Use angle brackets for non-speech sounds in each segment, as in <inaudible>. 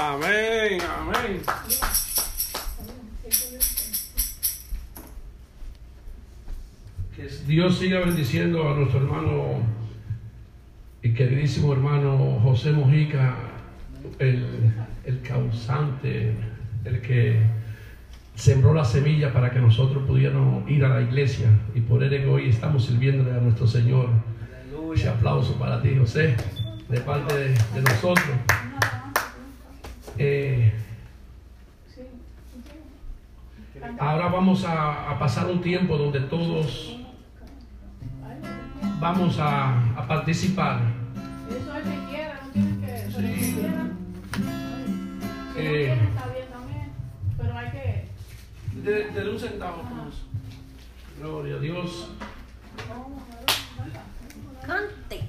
Amén, amén. Que Dios siga bendiciendo a nuestro hermano y queridísimo hermano José Mojica, el, el causante, el que sembró la semilla para que nosotros pudiéramos ir a la iglesia y por él que hoy estamos sirviéndole a nuestro Señor. Ese aplauso para ti, José, de parte de, de nosotros. Eh, ahora vamos a, a pasar un tiempo donde todos vamos a, a participar. Eso es que quiera, no tiene que. Pero Sí. si quiera. Si no Eh. quiere, está bien también. Pero hay que. De, de un centavo, pues. Gloria a Dios. Cante.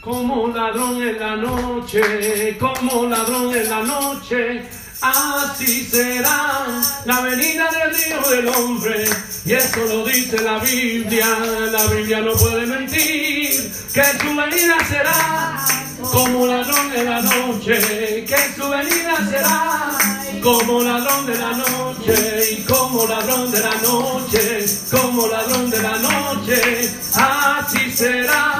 Como, ladrón en la noche, como ladrón en la noche, así será la venida del Hijo del Hombre. Y eso lo dice la Biblia, la Biblia no puede mentir, que su venida será como ladrón en la noche, que su venida será como ladrón de la noche, y como ladrón de la noche, como ladrón de la noche, así será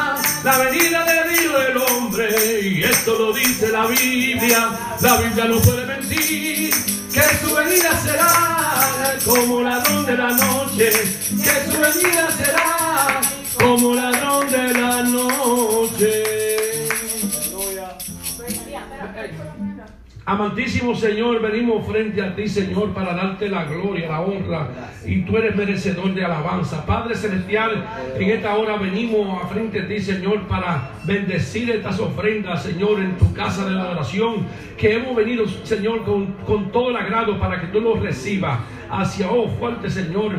dice la Biblia, la Biblia no puede mentir, que su venida será como ladrón de la noche, que su venida será como ladrón de la noche. Amantísimo Señor, venimos frente a ti, Señor, para darte la gloria, la honra, y tú eres merecedor de alabanza. Padre Celestial, en esta hora venimos a frente a ti, Señor, para bendecir estas ofrendas, Señor, en tu casa de la adoración, que hemos venido, Señor, con, con todo el agrado para que tú los recibas. Hacia, oh, fuerte Señor,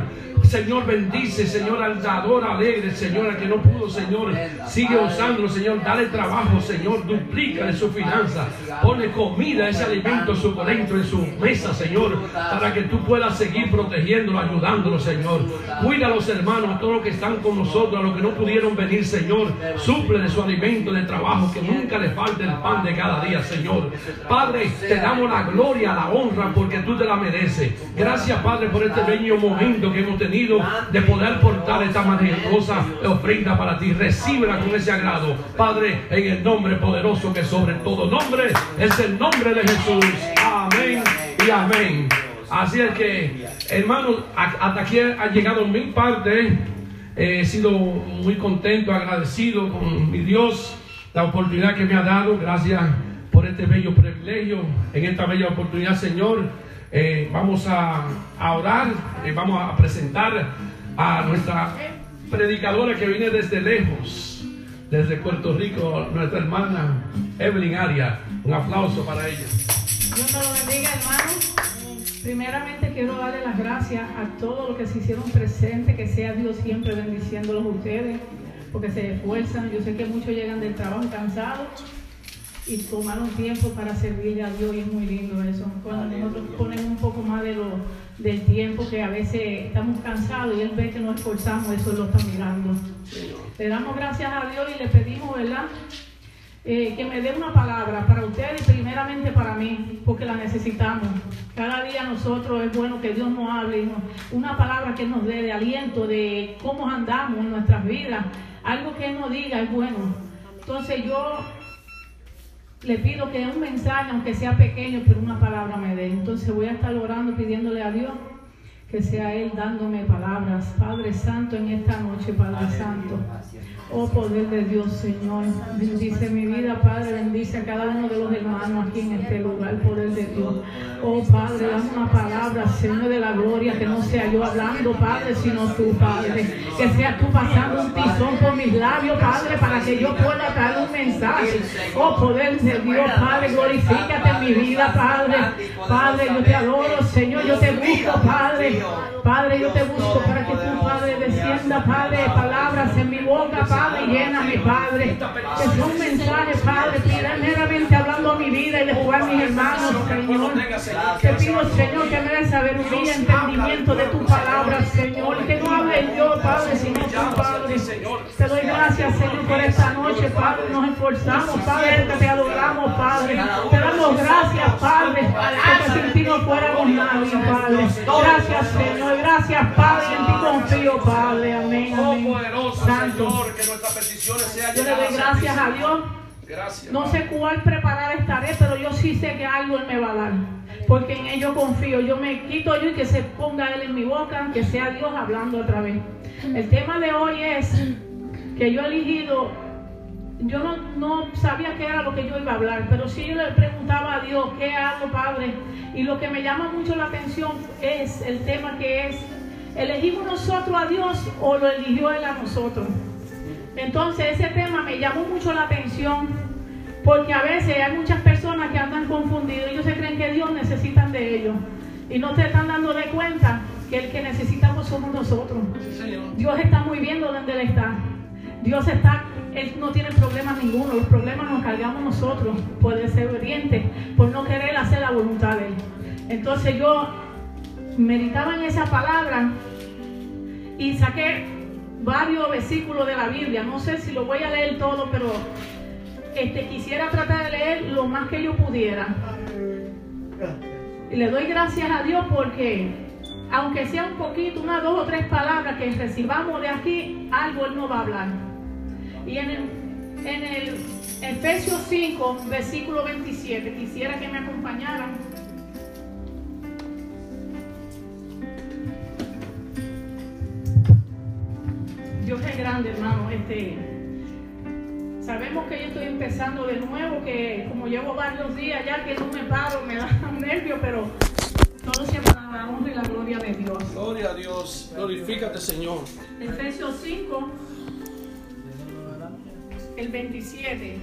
Señor, bendice, Señor, al dador alegre, Señor, al que no pudo, Señor, sigue usándolo, Señor, dale trabajo, Señor, duplícale su finanza, pone comida, ese alimento suculento en su mesa, Señor, para que tú puedas seguir protegiéndolo, ayudándolo, Señor. Cuida a los hermanos, a todos los que están con nosotros, a los que no pudieron venir, Señor, suple de su alimento, de trabajo, que nunca le falte el pan de cada día, Señor. Padre, te damos la gloria, la honra, porque tú te la mereces. Gracias, Padre, por este bello momento que hemos tenido de poder portar esta maravillosa ofrenda para ti. Recíbela con ese agrado, Padre, en el nombre poderoso que sobre todo nombre es el nombre de Jesús. Amén y amén. Así es que, hermanos, hasta aquí ha llegado mi parte. He sido muy contento, agradecido con mi Dios, la oportunidad que me ha dado. Gracias por este bello privilegio, en esta bella oportunidad, Señor. Eh, vamos a, a orar, eh, vamos a presentar a nuestra predicadora que viene desde lejos, desde Puerto Rico, nuestra hermana Evelyn Aria. Un aplauso para ella. Dios te lo bendiga, hermano. Primeramente quiero darle las gracias a todos los que se hicieron presentes, que sea Dios siempre bendiciéndolos a ustedes, porque se esfuerzan. Yo sé que muchos llegan del trabajo cansados y tomaron tiempo para servirle a Dios y es muy lindo eso. Cuando nosotros ponemos un poco más de lo, del tiempo que a veces estamos cansados y Él ve que nos esforzamos, eso lo está mirando. Le damos gracias a Dios y le pedimos, ¿verdad? eh, que me dé una palabra para ustedes y primeramente para mí, porque la necesitamos. Cada día nosotros es bueno que Dios nos hable, una palabra que nos dé de aliento, de cómo andamos en nuestras vidas, algo que Él nos diga es bueno. Entonces yo le pido que un mensaje, aunque sea pequeño, pero una palabra me dé. Entonces voy a estar orando, pidiéndole a Dios que sea Él dándome palabras. Padre Santo, en esta noche, Padre Santo. Oh poder de Dios, Señor. Bendice mi vida, Padre. Bendice a cada uno de los hermanos aquí en este lugar, poder de Dios. Oh Padre, dame una palabra, Señor de la gloria, que no sea yo hablando, Padre, sino tú, Padre. Que sea tú pasando un tizón por mis labios, Padre, para que yo pueda traer un mensaje. Oh poder de Dios, Padre, glorifícate en mi vida, Padre. Padre, yo te adoro, Señor, yo te busco, Padre. Padre, yo te busco para que tú, Padre, descienda, Padre, palabras en mi boca, Padre, lléname, Padre. Que sea un mensaje, Padre, primeramente mi vida y después a mis hermanos, Señor. Te pido, Señor, que me des sabiduría, entendimiento de tu palabra, Señor. Que no hable yo, Padre, sino tu Padre. Te doy gracias, Señor, por esta noche, Padre. Nos esforzamos, Padre, que te adoramos, Padre. Te damos gracias, Padre, porque sin ti no fuéramos nadie, Padre. Gracias, Señor. Gracias, Padre. En ti confío, Padre. Amén. amén. Santo. Yo le doy gracias a Dios. No sé cuál preparar estaré, pero yo sí sé que algo Él me va a dar. Porque en Él yo confío. Yo me quito yo y que se ponga Él en mi boca, que sea Dios hablando otra vez. El tema de hoy es que yo he elegido, yo no, no sabía qué era lo que yo iba a hablar, pero sí yo le preguntaba a Dios, ¿qué hago, Padre? Y lo que me llama mucho la atención es el tema que es, ¿elegimos nosotros a Dios o lo eligió Él a nosotros? Entonces ese tema me llamó mucho la atención porque a veces hay muchas personas que andan confundidos. Ellos se creen que Dios necesitan de ellos y no te están dando de cuenta que el que necesitamos somos nosotros. Dios está muy bien donde Él está. Dios está, Él no tiene problemas ninguno. Los problemas nos cargamos nosotros por desobedientes, por no querer hacer la voluntad de Él. Entonces yo meditaba en esa palabra y saqué varios versículos de la Biblia. No sé si lo voy a leer todo, pero este, quisiera tratar de leer lo más que yo pudiera. Y le doy gracias a Dios porque, aunque sea un poquito, una, dos o tres palabras que recibamos de aquí, algo Él nos va a hablar. Y en el, en el Efesios 5, versículo 27, quisiera que me acompañaran. Grande, hermano. Este, sabemos que yo estoy empezando de nuevo, que como llevo varios días ya que no me paro, me da <laughs> nervio, pero todo para la honra y la gloria de Dios. Gloria a Dios, glorifícate Señor. Efesios 5, el 27.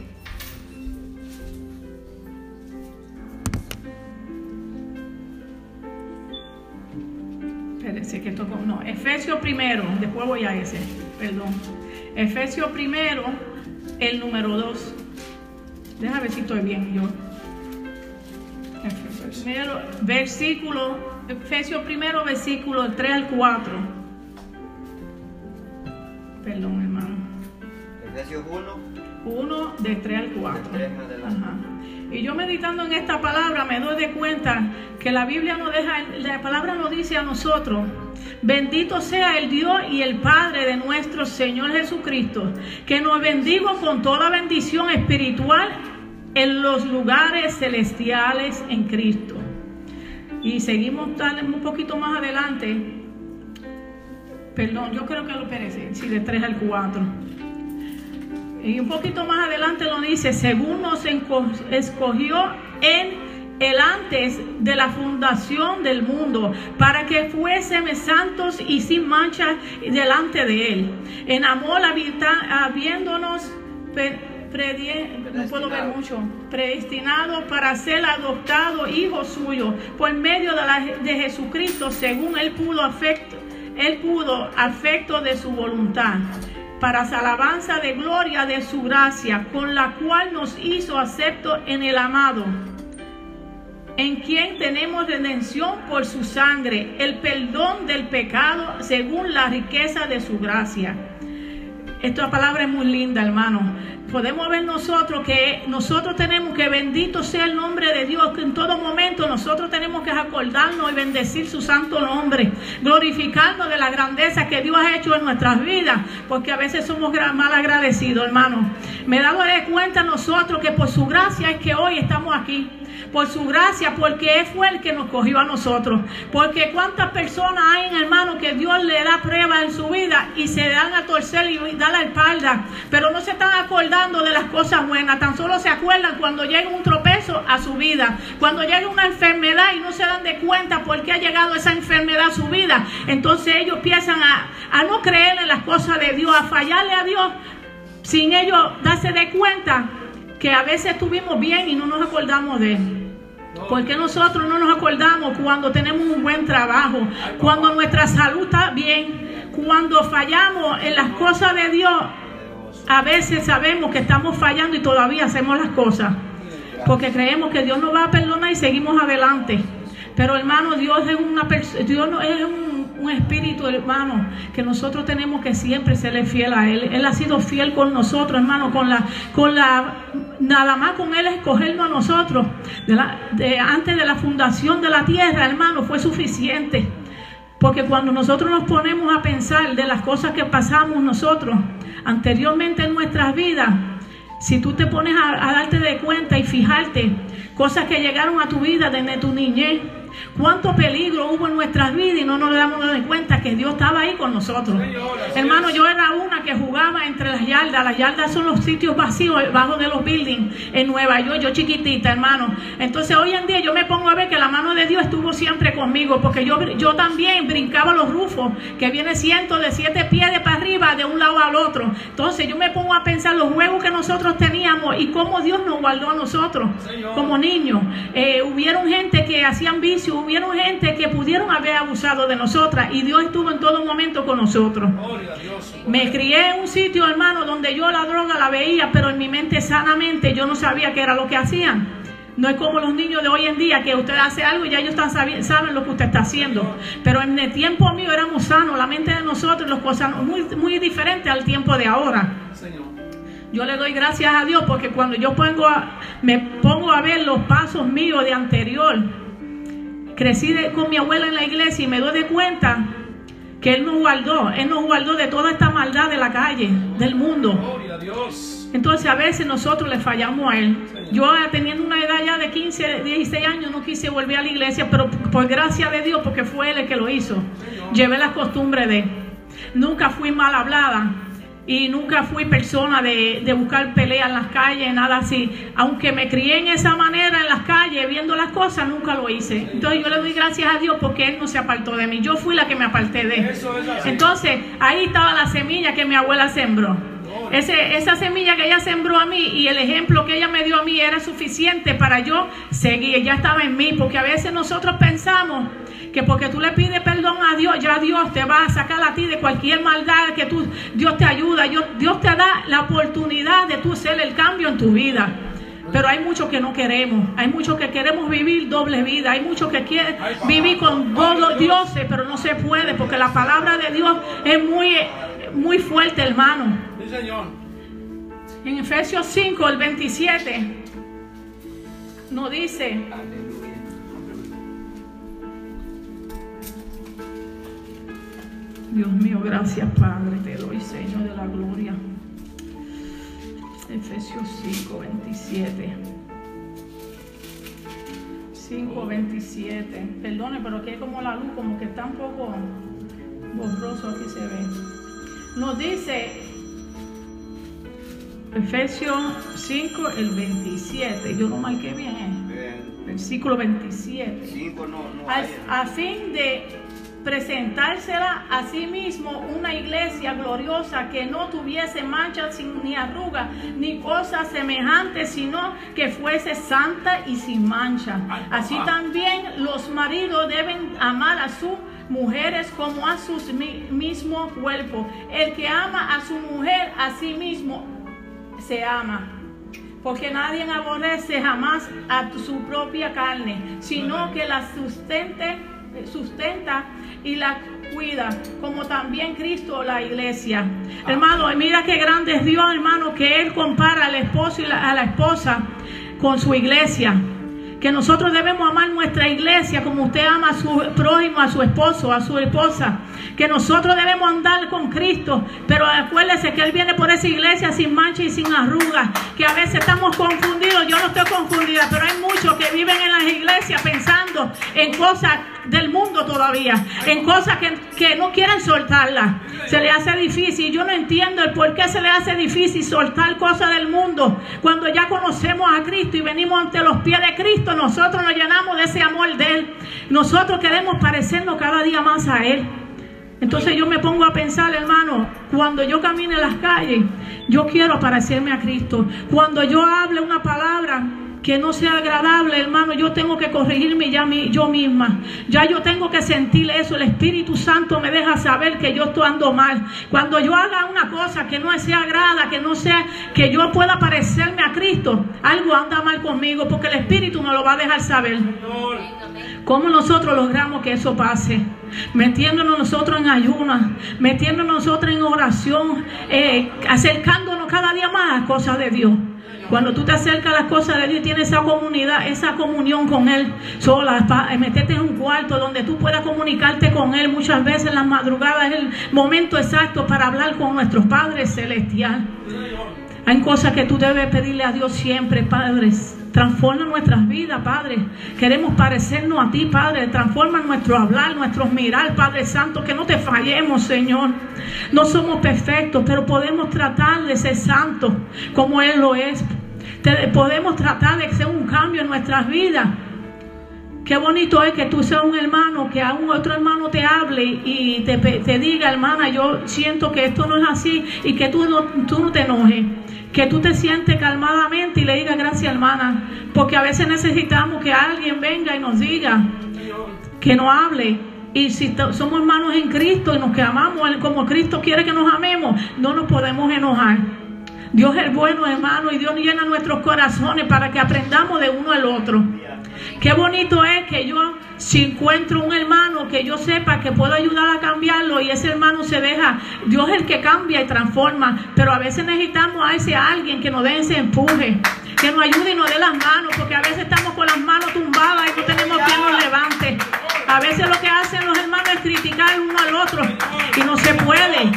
Espérense que esto no, Efesios primero, después voy a ese perdón. Efesios primero, el número 2. Déjame ver si estoy bien yo. Efesios primero, versículo, Efesios primero, versículo 3 al 4. Perdón, hermano. Efesios 1. 1 de 3 al 4. Ajá. Y yo meditando en esta palabra me doy de cuenta que la Biblia nos deja, la palabra nos dice a nosotros, bendito sea el Dios y el Padre de nuestro Señor Jesucristo, que nos bendigo con toda bendición espiritual en los lugares celestiales en Cristo. Y seguimos un poquito más adelante. Perdón, yo creo que lo perece, sí, de 3 al 4. Y un poquito más adelante lo dice, según nos escogió en el antes de la fundación del mundo, para que fuésemos santos y sin mancha delante de Él. En amor habiéndonos no puedo ver mucho, predestinado para ser adoptado hijo suyo por medio de, la, de Jesucristo, según Él pudo afecto, Él pudo afecto de su voluntad para alabanza de gloria de su gracia, con la cual nos hizo acepto en el amado, en quien tenemos redención por su sangre, el perdón del pecado según la riqueza de su gracia. Esta palabra es muy linda, hermano podemos ver nosotros que nosotros tenemos que bendito sea el nombre de Dios, que en todo momento nosotros tenemos que acordarnos y bendecir su santo nombre, glorificarnos de la grandeza que Dios ha hecho en nuestras vidas, porque a veces somos mal agradecidos, hermano. Me de cuenta nosotros que por su gracia es que hoy estamos aquí por su gracia, porque Él fue el que nos cogió a nosotros. Porque cuántas personas hay, hermano, que Dios le da prueba en su vida y se dan a torcer y da la espalda, pero no se están acordando de las cosas buenas, tan solo se acuerdan cuando llega un tropezo a su vida, cuando llega una enfermedad y no se dan de cuenta por qué ha llegado esa enfermedad a su vida. Entonces ellos empiezan a, a no creer en las cosas de Dios, a fallarle a Dios sin ellos darse de cuenta que a veces estuvimos bien y no nos acordamos de él. Porque nosotros no nos acordamos cuando tenemos un buen trabajo, cuando nuestra salud está bien, cuando fallamos en las cosas de Dios. A veces sabemos que estamos fallando y todavía hacemos las cosas. porque creemos que Dios nos va a perdonar y seguimos adelante. Pero hermano, Dios es una Dios no es un, espíritu, hermano, que nosotros tenemos que siempre serle fiel a Él. Él ha sido fiel con nosotros, hermano, con la, con la, nada más con Él escogernos a nosotros. De antes de la fundación de la tierra, hermano, fue suficiente. Porque cuando nosotros nos ponemos a pensar de las cosas que pasamos nosotros anteriormente en nuestras vidas, si tú te pones a darte de cuenta y fijarte cosas que llegaron a tu vida desde tu niñez, cuánto peligro hubo en nuestras vidas y no nos damos de cuenta que Dios estaba ahí con nosotros. Hermano, yo era una que jugaba entre las yardas. Las yardas son los sitios vacíos bajo de los buildings en Nueva York, yo chiquitita, hermano. Entonces hoy en día yo me pongo a ver que la mano de Dios estuvo siempre conmigo, porque yo, yo también brincaba los rufos, que viene ciento de siete pies de para arriba, de un lado al otro. Entonces yo me pongo a pensar los juegos que nosotros teníamos y cómo Dios nos guardó a nosotros como niños. Eh, hubieron gente que hacían vicio hubieron gente que pudieron haber abusado de nosotras y Dios estuvo en todo momento con nosotros. Me crié en un sitio, hermano, donde yo la droga la veía, pero en mi mente sanamente yo no sabía qué era lo que hacían. No es como los niños de hoy en día que usted hace algo y ya ellos están saben lo que usted está haciendo. Pero en el tiempo mío éramos sanos, la mente de nosotros, las cosas muy, muy diferentes al tiempo de ahora. Yo le doy gracias a Dios porque cuando yo pongo a, me pongo a ver los pasos míos de anterior, crecí con mi abuela en la iglesia y me doy de cuenta que Él nos guardó, Él nos guardó de toda esta maldad de la calle, del mundo. Entonces a veces nosotros le fallamos a Él. Yo teniendo una edad ya de 15, 16 años no quise volver a la iglesia, pero por gracia de Dios, porque fue Él el que lo hizo, llevé las costumbres de Él. Nunca fui mal hablada, y nunca fui persona de, de, buscar pelea en las calles, nada así. Aunque me crié en esa manera en las calles, viendo las cosas, nunca lo hice. Entonces yo le doy gracias a Dios porque Él no se apartó de mí. Yo fui la que me aparté de Él. Entonces ahí estaba la semilla que mi abuela sembró. Ese, esa semilla que ella sembró a mí y el ejemplo que ella me dio a mí era suficiente para yo seguir. Ya estaba en mí, porque a veces nosotros pensamos que porque tú le pides perdón a Dios, ya Dios te va a sacar a ti de cualquier maldad, que tú, Dios te ayuda, Dios te da la oportunidad de tú hacer el cambio en tu vida. Pero hay muchos que no queremos, hay muchos que queremos vivir doble vida, hay muchos que quieren vivir con dos dioses, pero no se puede porque la palabra de Dios es muy, muy fuerte, hermano. En Efesios 5, el 27, nos dice, Dios mío, gracias Padre, te doy Señor de la gloria. Efesios 5, 27. 5, 27. Perdone, pero aquí hay como la luz, como que está un poco borroso, aquí se ve. Nos dice Efesios 5, el 27. Yo lo marqué bien. ¿eh? Versículo 27. 5 no, no a, a fin de presentársela a sí mismo una iglesia gloriosa que no tuviese mancha ni arruga ni cosa semejante, sino que fuese santa y sin mancha. Así también los maridos deben amar a sus mujeres como a sus mismo cuerpo. El que ama a su mujer a sí mismo se ama porque nadie aborrece jamás a su propia carne, sino que la sustente, sustenta y la cuida, como también Cristo la iglesia. Hermano, mira qué grande es Dios, hermano, que Él compara al esposo y a la esposa con su iglesia. Que nosotros debemos amar nuestra iglesia como usted ama a su prójimo, a su esposo, a su esposa, que nosotros debemos andar con Cristo, pero acuérdese que Él viene por esa iglesia sin mancha y sin arrugas, que a veces estamos confundidos, yo no estoy confundida, pero hay muchos que viven en las iglesias pensando en cosas del mundo todavía, en cosas que, que no quieren soltarlas, se le hace difícil, yo no entiendo el por qué se le hace difícil soltar cosas del mundo, cuando ya conocemos a Cristo y venimos ante los pies de Cristo, nosotros nos llenamos de ese amor de Él. Nosotros queremos parecernos cada día más a Él. Entonces yo me pongo a pensar, hermano, cuando yo camine en las calles, yo quiero parecerme a Cristo. Cuando yo hable una palabra que no sea agradable, hermano, yo tengo que corregirme ya mi, yo misma. Ya yo tengo que sentir eso. El Espíritu Santo me deja saber que yo estoy ando mal. Cuando yo haga una cosa que no sea agrada, que no sea, que yo pueda parecerme a Cristo, algo anda mal conmigo, porque el Espíritu me lo va a dejar saber. ¿Cómo nosotros logramos que eso pase? Metiéndonos nosotros en ayunas, metiéndonos nosotros en oración, eh, acercándonos cada día más a cosas de Dios. Cuando tú te acercas a las cosas de Dios y tienes esa comunidad, esa comunión con Él sola, eh, meterte en un cuarto donde tú puedas comunicarte con Él muchas veces en las madrugadas, es el momento exacto para hablar con nuestro Padre Celestial. Hay cosas que tú debes pedirle a Dios siempre, padres. Transforma nuestras vidas, Padre. Queremos parecernos a ti, Padre. Transforma nuestro hablar, nuestro mirar, Padre Santo. Que no te fallemos, Señor. No somos perfectos, pero podemos tratar de ser santos como Él lo es. podemos tratar de hacer un cambio en nuestras vidas. Qué bonito es que tú seas un hermano, que a un otro hermano te hable y te, diga, hermana, yo siento que esto no es así y que tú no, tú no te enojes que tú te sientes calmadamente y le digas gracias hermana, porque a veces necesitamos que alguien venga y nos diga, que nos hable. Y si somos hermanos en Cristo y nos que amamos como Cristo quiere que nos amemos, no nos podemos enojar. Dios es bueno, hermano, y Dios llena nuestros corazones para que aprendamos de uno al otro. Qué bonito es que yo si encuentro un hermano que yo sepa que puedo ayudar a cambiarlo y ese hermano se deja, Dios es el que cambia y transforma, pero a veces necesitamos a ese alguien que nos dé ese empuje, que nos ayude y nos dé las manos, porque a veces estamos con las manos tumbadas y no tenemos quien nos levante. A veces lo que hacen los hermanos es criticar uno al otro y no se puede.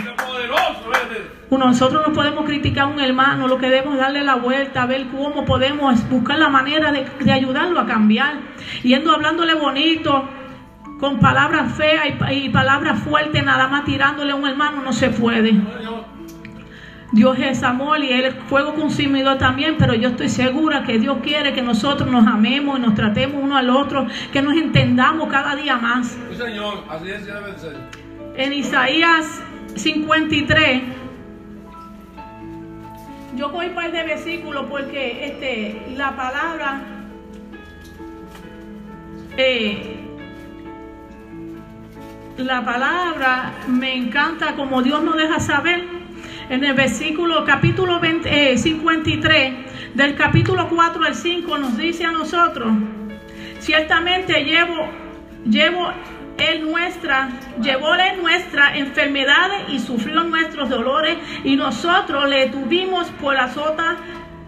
Nosotros no podemos criticar a un hermano, lo que debemos darle la vuelta, a ver cómo podemos buscar la manera de, ayudarlo a cambiar. Yendo hablándole bonito, con palabras feas y, palabras fuertes, nada más tirándole a un hermano, no se puede. Dios es amor y Él es fuego consumidor también, pero yo estoy segura que Dios quiere que nosotros nos amemos y nos tratemos uno al otro, que nos entendamos cada día más. En Isaías 53 yo voy para de versículo porque este, la palabra eh, la palabra me encanta como Dios nos deja saber. En el versículo capítulo 53 eh, del capítulo 4 al 5 nos dice a nosotros ciertamente llevo llevo él nuestra, nuestras enfermedades y sufrió nuestros dolores y nosotros le tuvimos por azota,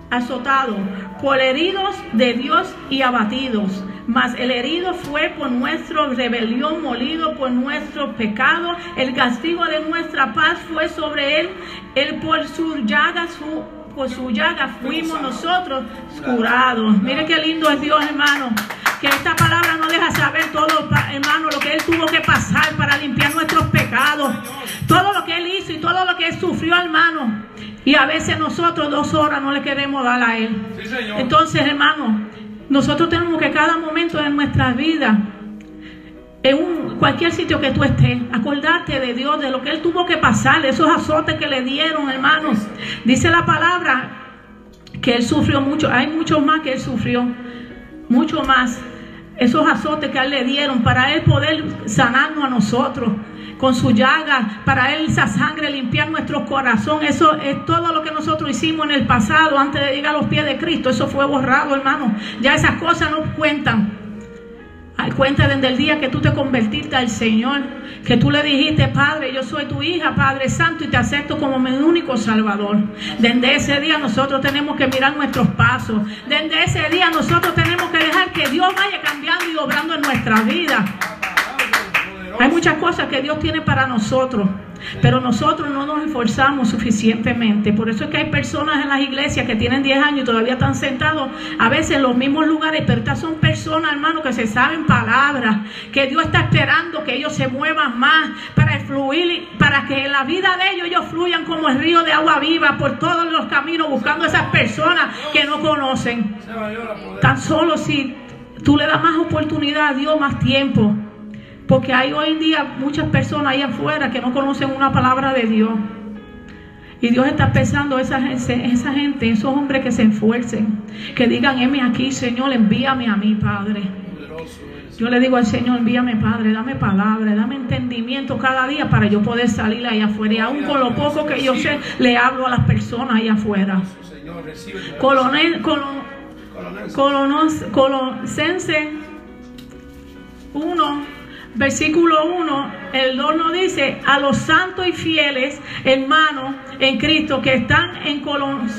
azotado, por heridos de Dios y abatidos. Mas el herido fue por nuestra rebelión, molido por nuestro pecado. El castigo de nuestra paz fue sobre él. Él por su llaga, su, por su llaga fuimos nosotros curados. Mire qué lindo es Dios, hermano que esta palabra no deja saber todo, hermano, lo que Él tuvo que pasar para limpiar nuestros pecados, todo lo que Él hizo y todo lo que Él sufrió, hermano. Y a veces nosotros dos horas no le queremos dar a Él. Entonces, hermano, nosotros tenemos que cada momento de nuestra vida, en un, cualquier sitio que tú estés, acordarte de Dios, de lo que Él tuvo que pasar, de esos azotes que le dieron, hermanos. Dice la palabra que Él sufrió mucho, hay mucho más que Él sufrió, mucho más esos azotes que él le dieron para él poder sanarnos a nosotros con su llaga, para él esa sangre limpiar nuestro corazón. Eso es todo lo que nosotros hicimos en el pasado antes de llegar a los pies de Cristo. Eso fue borrado, hermano. Ya esas cosas no cuentan. Cuenta desde el día que tú te convertiste al Señor, que tú le dijiste, Padre, yo soy tu hija, Padre Santo, y te acepto como mi único Salvador. Desde ese día nosotros tenemos que mirar nuestros pasos. Desde ese día nosotros tenemos que dejar que Dios vaya cambiando y obrando en nuestra vida. Hay muchas cosas que Dios tiene para nosotros. Pero nosotros no nos esforzamos suficientemente. Por eso es que hay personas en las iglesias que tienen 10 años y todavía están sentados a veces en los mismos lugares, pero estas son personas, hermanos, que se saben palabras, que Dios está esperando que ellos se muevan más para fluir, para que en la vida de ellos ellos fluyan como el río de agua viva por todos los caminos buscando a esas personas que no conocen. Tan solo si tú le das más oportunidad a Dios, más tiempo. Porque hay hoy en día muchas personas ahí afuera que no conocen una palabra de Dios. Y Dios está pensando esa, gente, esa gente, esos hombres que se esfuercen, que digan, heme aquí, Señor, envíame a mí, Padre. Yo le digo al Señor, envíame, Padre, dame palabra, dame entendimiento cada día para yo poder salir allá afuera. Y aún con lo poco que yo sé, le hablo a las personas allá afuera. Colonel, colon, Colosense 1, versículo 1, el Lord dice, a los santos y fieles hermanos en Cristo que están en,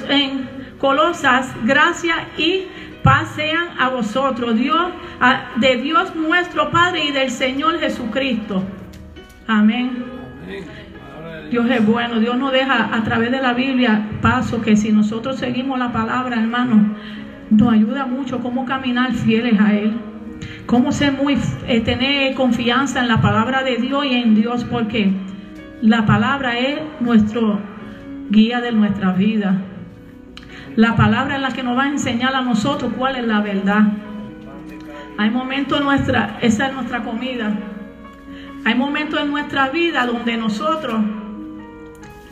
en Colosas, gracia y paz sean a vosotros, Dios, de Dios nuestro Padre y del Señor Jesucristo. Amén. Dios es bueno, Dios nos deja a través de la Biblia paso que si nosotros seguimos la palabra, hermano, nos ayuda mucho cómo caminar fieles a Él. Cómo ser muy, eh, tener confianza en la palabra de Dios y en Dios, porque la palabra es nuestro guía de nuestra vida. La palabra es la que nos va a enseñar a nosotros cuál es la verdad. Hay momentos en nuestra, esa es nuestra comida. Hay momentos en nuestra vida donde nosotros,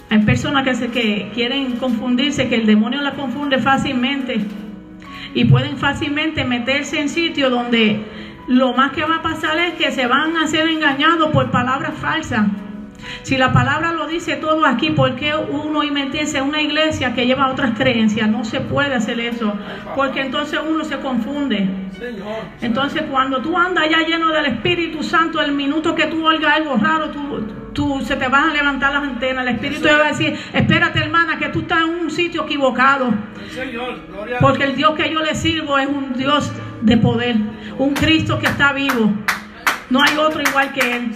hay personas que, se, que quieren confundirse, que el demonio la confunde fácilmente y pueden fácilmente meterse en sitios donde lo más que va a pasar es que se van a ser engañados por palabras falsas. Si la palabra lo dice todo aquí, ¿por qué uno y meterse en una iglesia que lleva otras creencias? No se puede hacer eso, porque entonces uno se confunde. Entonces cuando tú andas ya lleno del Espíritu Santo, el minuto que tú oigas algo raro, tú, tú se te van a levantar las antenas. El Espíritu te va a decir, espérate hermana, que tú estás en un sitio equivocado. Porque el Dios que yo le sirvo es un Dios de poder, un Cristo que está vivo. No hay otro igual que Él.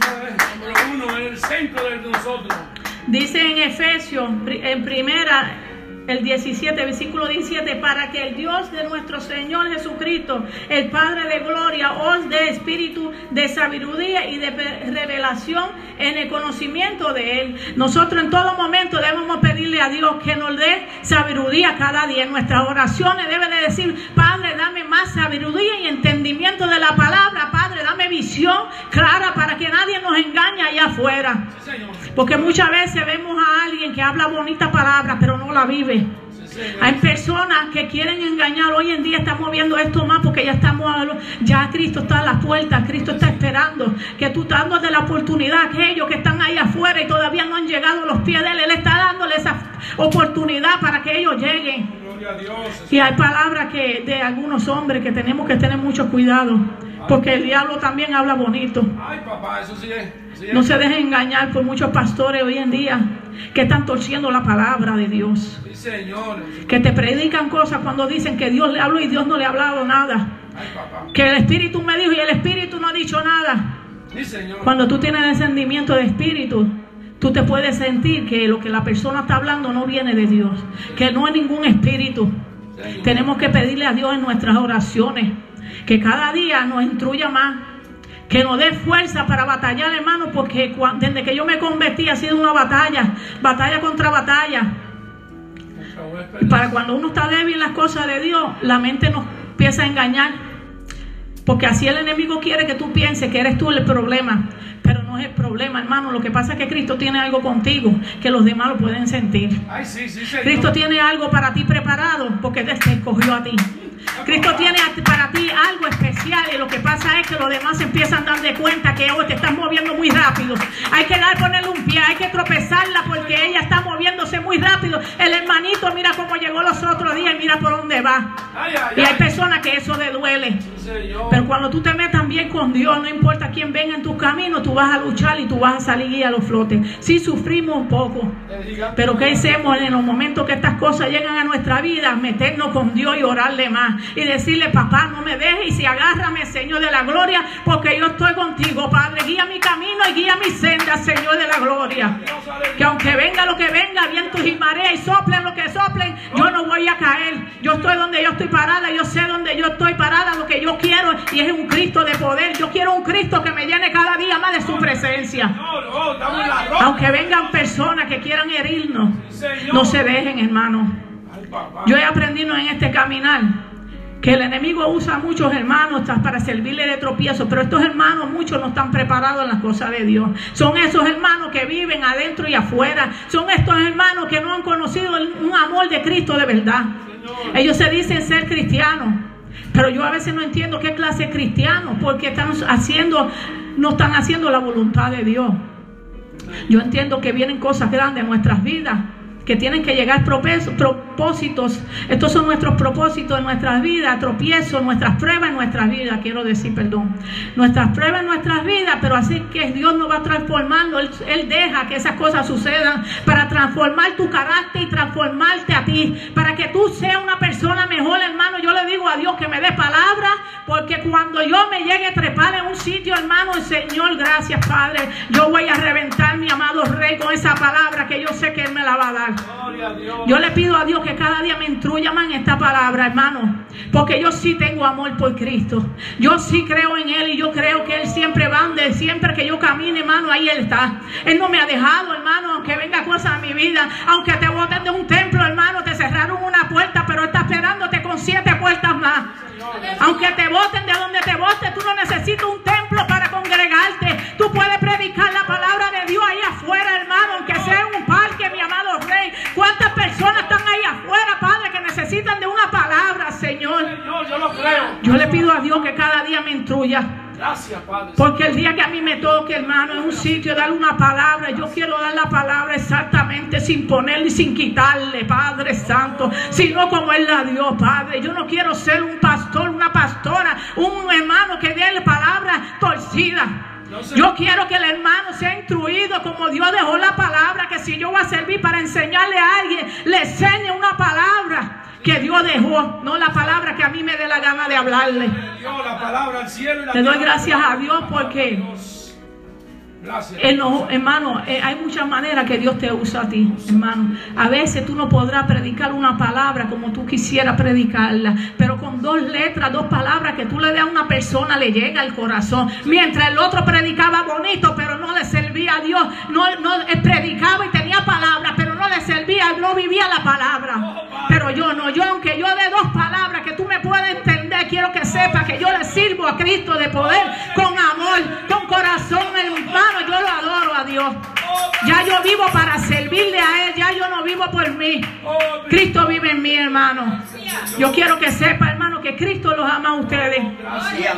Dice en Efesios, en primera, el 17, versículo 17, para que el Dios de nuestro Señor Jesucristo, el Padre de Gloria, os dé espíritu de sabiduría y de revelación en el conocimiento de Él. Nosotros en todo momento debemos pedirle a Dios que nos dé sabiduría cada día. En nuestras oraciones debe de decir, Padre, dame más sabiduría y entendimiento de la palabra. Padre, dame clara para que nadie nos engañe allá afuera. Porque muchas veces vemos a alguien que habla bonita palabra, pero no la vive. Hay personas que quieren engañar. Hoy en día estamos viendo esto más porque ya estamos, ya Cristo está a la puerta, Cristo está esperando que tú estás dando de la oportunidad a aquellos que están ahí afuera y todavía no han llegado a los pies de Él. Él está dándole esa oportunidad para que ellos lleguen. Y hay palabras que de algunos hombres que tenemos que tener mucho cuidado. Porque el diablo también habla bonito. No se dejen engañar por muchos pastores hoy en día que están torciendo la palabra de Dios. Que te predican cosas cuando dicen que Dios le habló y Dios no le ha hablado nada. Que el Espíritu me dijo y el Espíritu no ha dicho nada. Cuando tú tienes descendimiento de Espíritu, tú te puedes sentir que lo que la persona está hablando no viene de Dios. Que no hay ningún Espíritu. Tenemos que pedirle a Dios en nuestras oraciones que cada día nos instruya más, que nos dé fuerza para batallar, hermano, porque desde que yo me convertí ha sido una batalla, batalla contra batalla. Y para cuando uno está débil en las cosas de Dios, la mente nos empieza a engañar. Porque así el enemigo quiere que tú pienses que eres tú el problema. Pero no es el problema, hermano. Lo que pasa es que Cristo tiene algo contigo que los demás lo pueden sentir. Cristo tiene algo para ti preparado porque te escogió a ti. Cristo tiene para ti algo especial y lo que pasa es que los demás empiezan a dar de cuenta que hoy te estás moviendo muy rápido. Hay que dar ponerle un pie, hay que tropezarla porque ella está moviéndose muy rápido. El hermanito mira cómo llegó los otros días y mira por dónde va. y hay personas que eso le duele. Pero cuando tú te metas bien con Dios, no importa quién venga en tu camino, tú vas a luchar y tú vas a salir a los flotes. Sí sufrimos un poco, pero ¿qué hacemos en los momentos que estas cosas llegan a nuestra vida? Meternos con Dios y orarle más y decirle, papá, no me dejes y si agárrame, Señor de la gloria, porque yo estoy contigo, Padre. Guía mi camino y guía mi senda, Señor de la gloria. Que aunque venga lo que venga, vientos y mareas y soplen lo que soplen, yo no voy a caer. Yo estoy donde yo estoy parada, yo sé donde yo estoy parada, lo que yo quiero y es un Cristo de poder. Yo quiero un Cristo que me llene cada día más de su presencia. Aunque vengan personas que quieran herirnos, no se dejen, hermano. Yo he aprendido en este caminar que el enemigo usa a muchos hermanos para servirle de tropiezo, pero estos hermanos muchos no están preparados en las cosas de Dios. Son esos hermanos que viven adentro y afuera. Son estos hermanos que no han conocido un amor de Cristo de verdad. Ellos se dicen ser cristianos, pero yo a veces no entiendo qué clase de cristianos, porque están haciendo, no están haciendo la voluntad de Dios. Yo entiendo que vienen cosas grandes en nuestras vidas, que tienen que llegar propósitos. Estos son nuestros propósitos en nuestras vidas, tropiezos, nuestras pruebas en nuestras vidas, quiero decir, perdón. Nuestras pruebas en nuestras vidas, pero así que Dios nos va transformando. Él, él deja que esas cosas sucedan para transformar tu carácter y transformarte a ti, para que tú seas una persona dé palabra, porque cuando yo me llegue a trepar en un sitio, hermano, el Señor, gracias, Padre, yo voy a reventar mi amado Rey con esa palabra que yo sé que Él me la va a dar. Yo le pido a Dios que cada día me instruya más en esta palabra, hermano. Porque yo sí tengo amor por Cristo. Yo sí creo en Él y yo creo que Él siempre va de siempre que yo camine, hermano, ahí Él está. Él no me ha dejado, hermano, aunque venga cosas a mi vida. Aunque te voten de un templo, hermano, te cerraron una puerta, pero esperándote con siete puertas más. Aunque te voten de donde te voten, tú no necesitas un templo para congregarte. Tú puedes predicar la palabra de Dios ahí afuera, hermano, aunque sea en un parque, mi amado Rey. ¿Cuántas personas están ahí afuera, Padre, que necesitan de una palabra, Señor? Yo le pido a Dios que cada día me instruya. Porque el día que a mí me toque, hermano, en un sitio, darle una palabra, yo quiero dar la palabra exactamente sin ponerle y sin quitarle, Padre Santo, sino como Él la dio, Padre. Yo no quiero ser un pastor, una pastora, un hermano que dé la palabra torcida. Yo quiero que el hermano sea instruido como Dios dejó la palabra, que si yo voy a servir para enseñarle a alguien, le enseñe una palabra que Dios dejó, no la palabra que a mí me dé la gana de hablarle. Te doy gracias a Dios porque hermano, eh, hay muchas maneras que Dios te usa a ti, hermano. A veces tú no podrás predicar una palabra como tú quisieras predicarla, pero con dos letras, dos palabras que tú le das a una persona le llega al corazón. Mientras el otro predicaba bonito, pero no le servía a Dios. No, no predicaba y tenía palabras, pero no le servía, no vivía la palabra. Pero yo no, yo aunque yo de dos palabras que tú me puedes entender, quiero que sepas que yo le sirvo a Cristo de poder con amor, con corazón, hermano yo lo adoro a Dios. Ya yo vivo para servirle a Él, ya yo no vivo por mí. Cristo vive en mí, hermano. Yo quiero que sepa, hermano, que Cristo los ama a ustedes.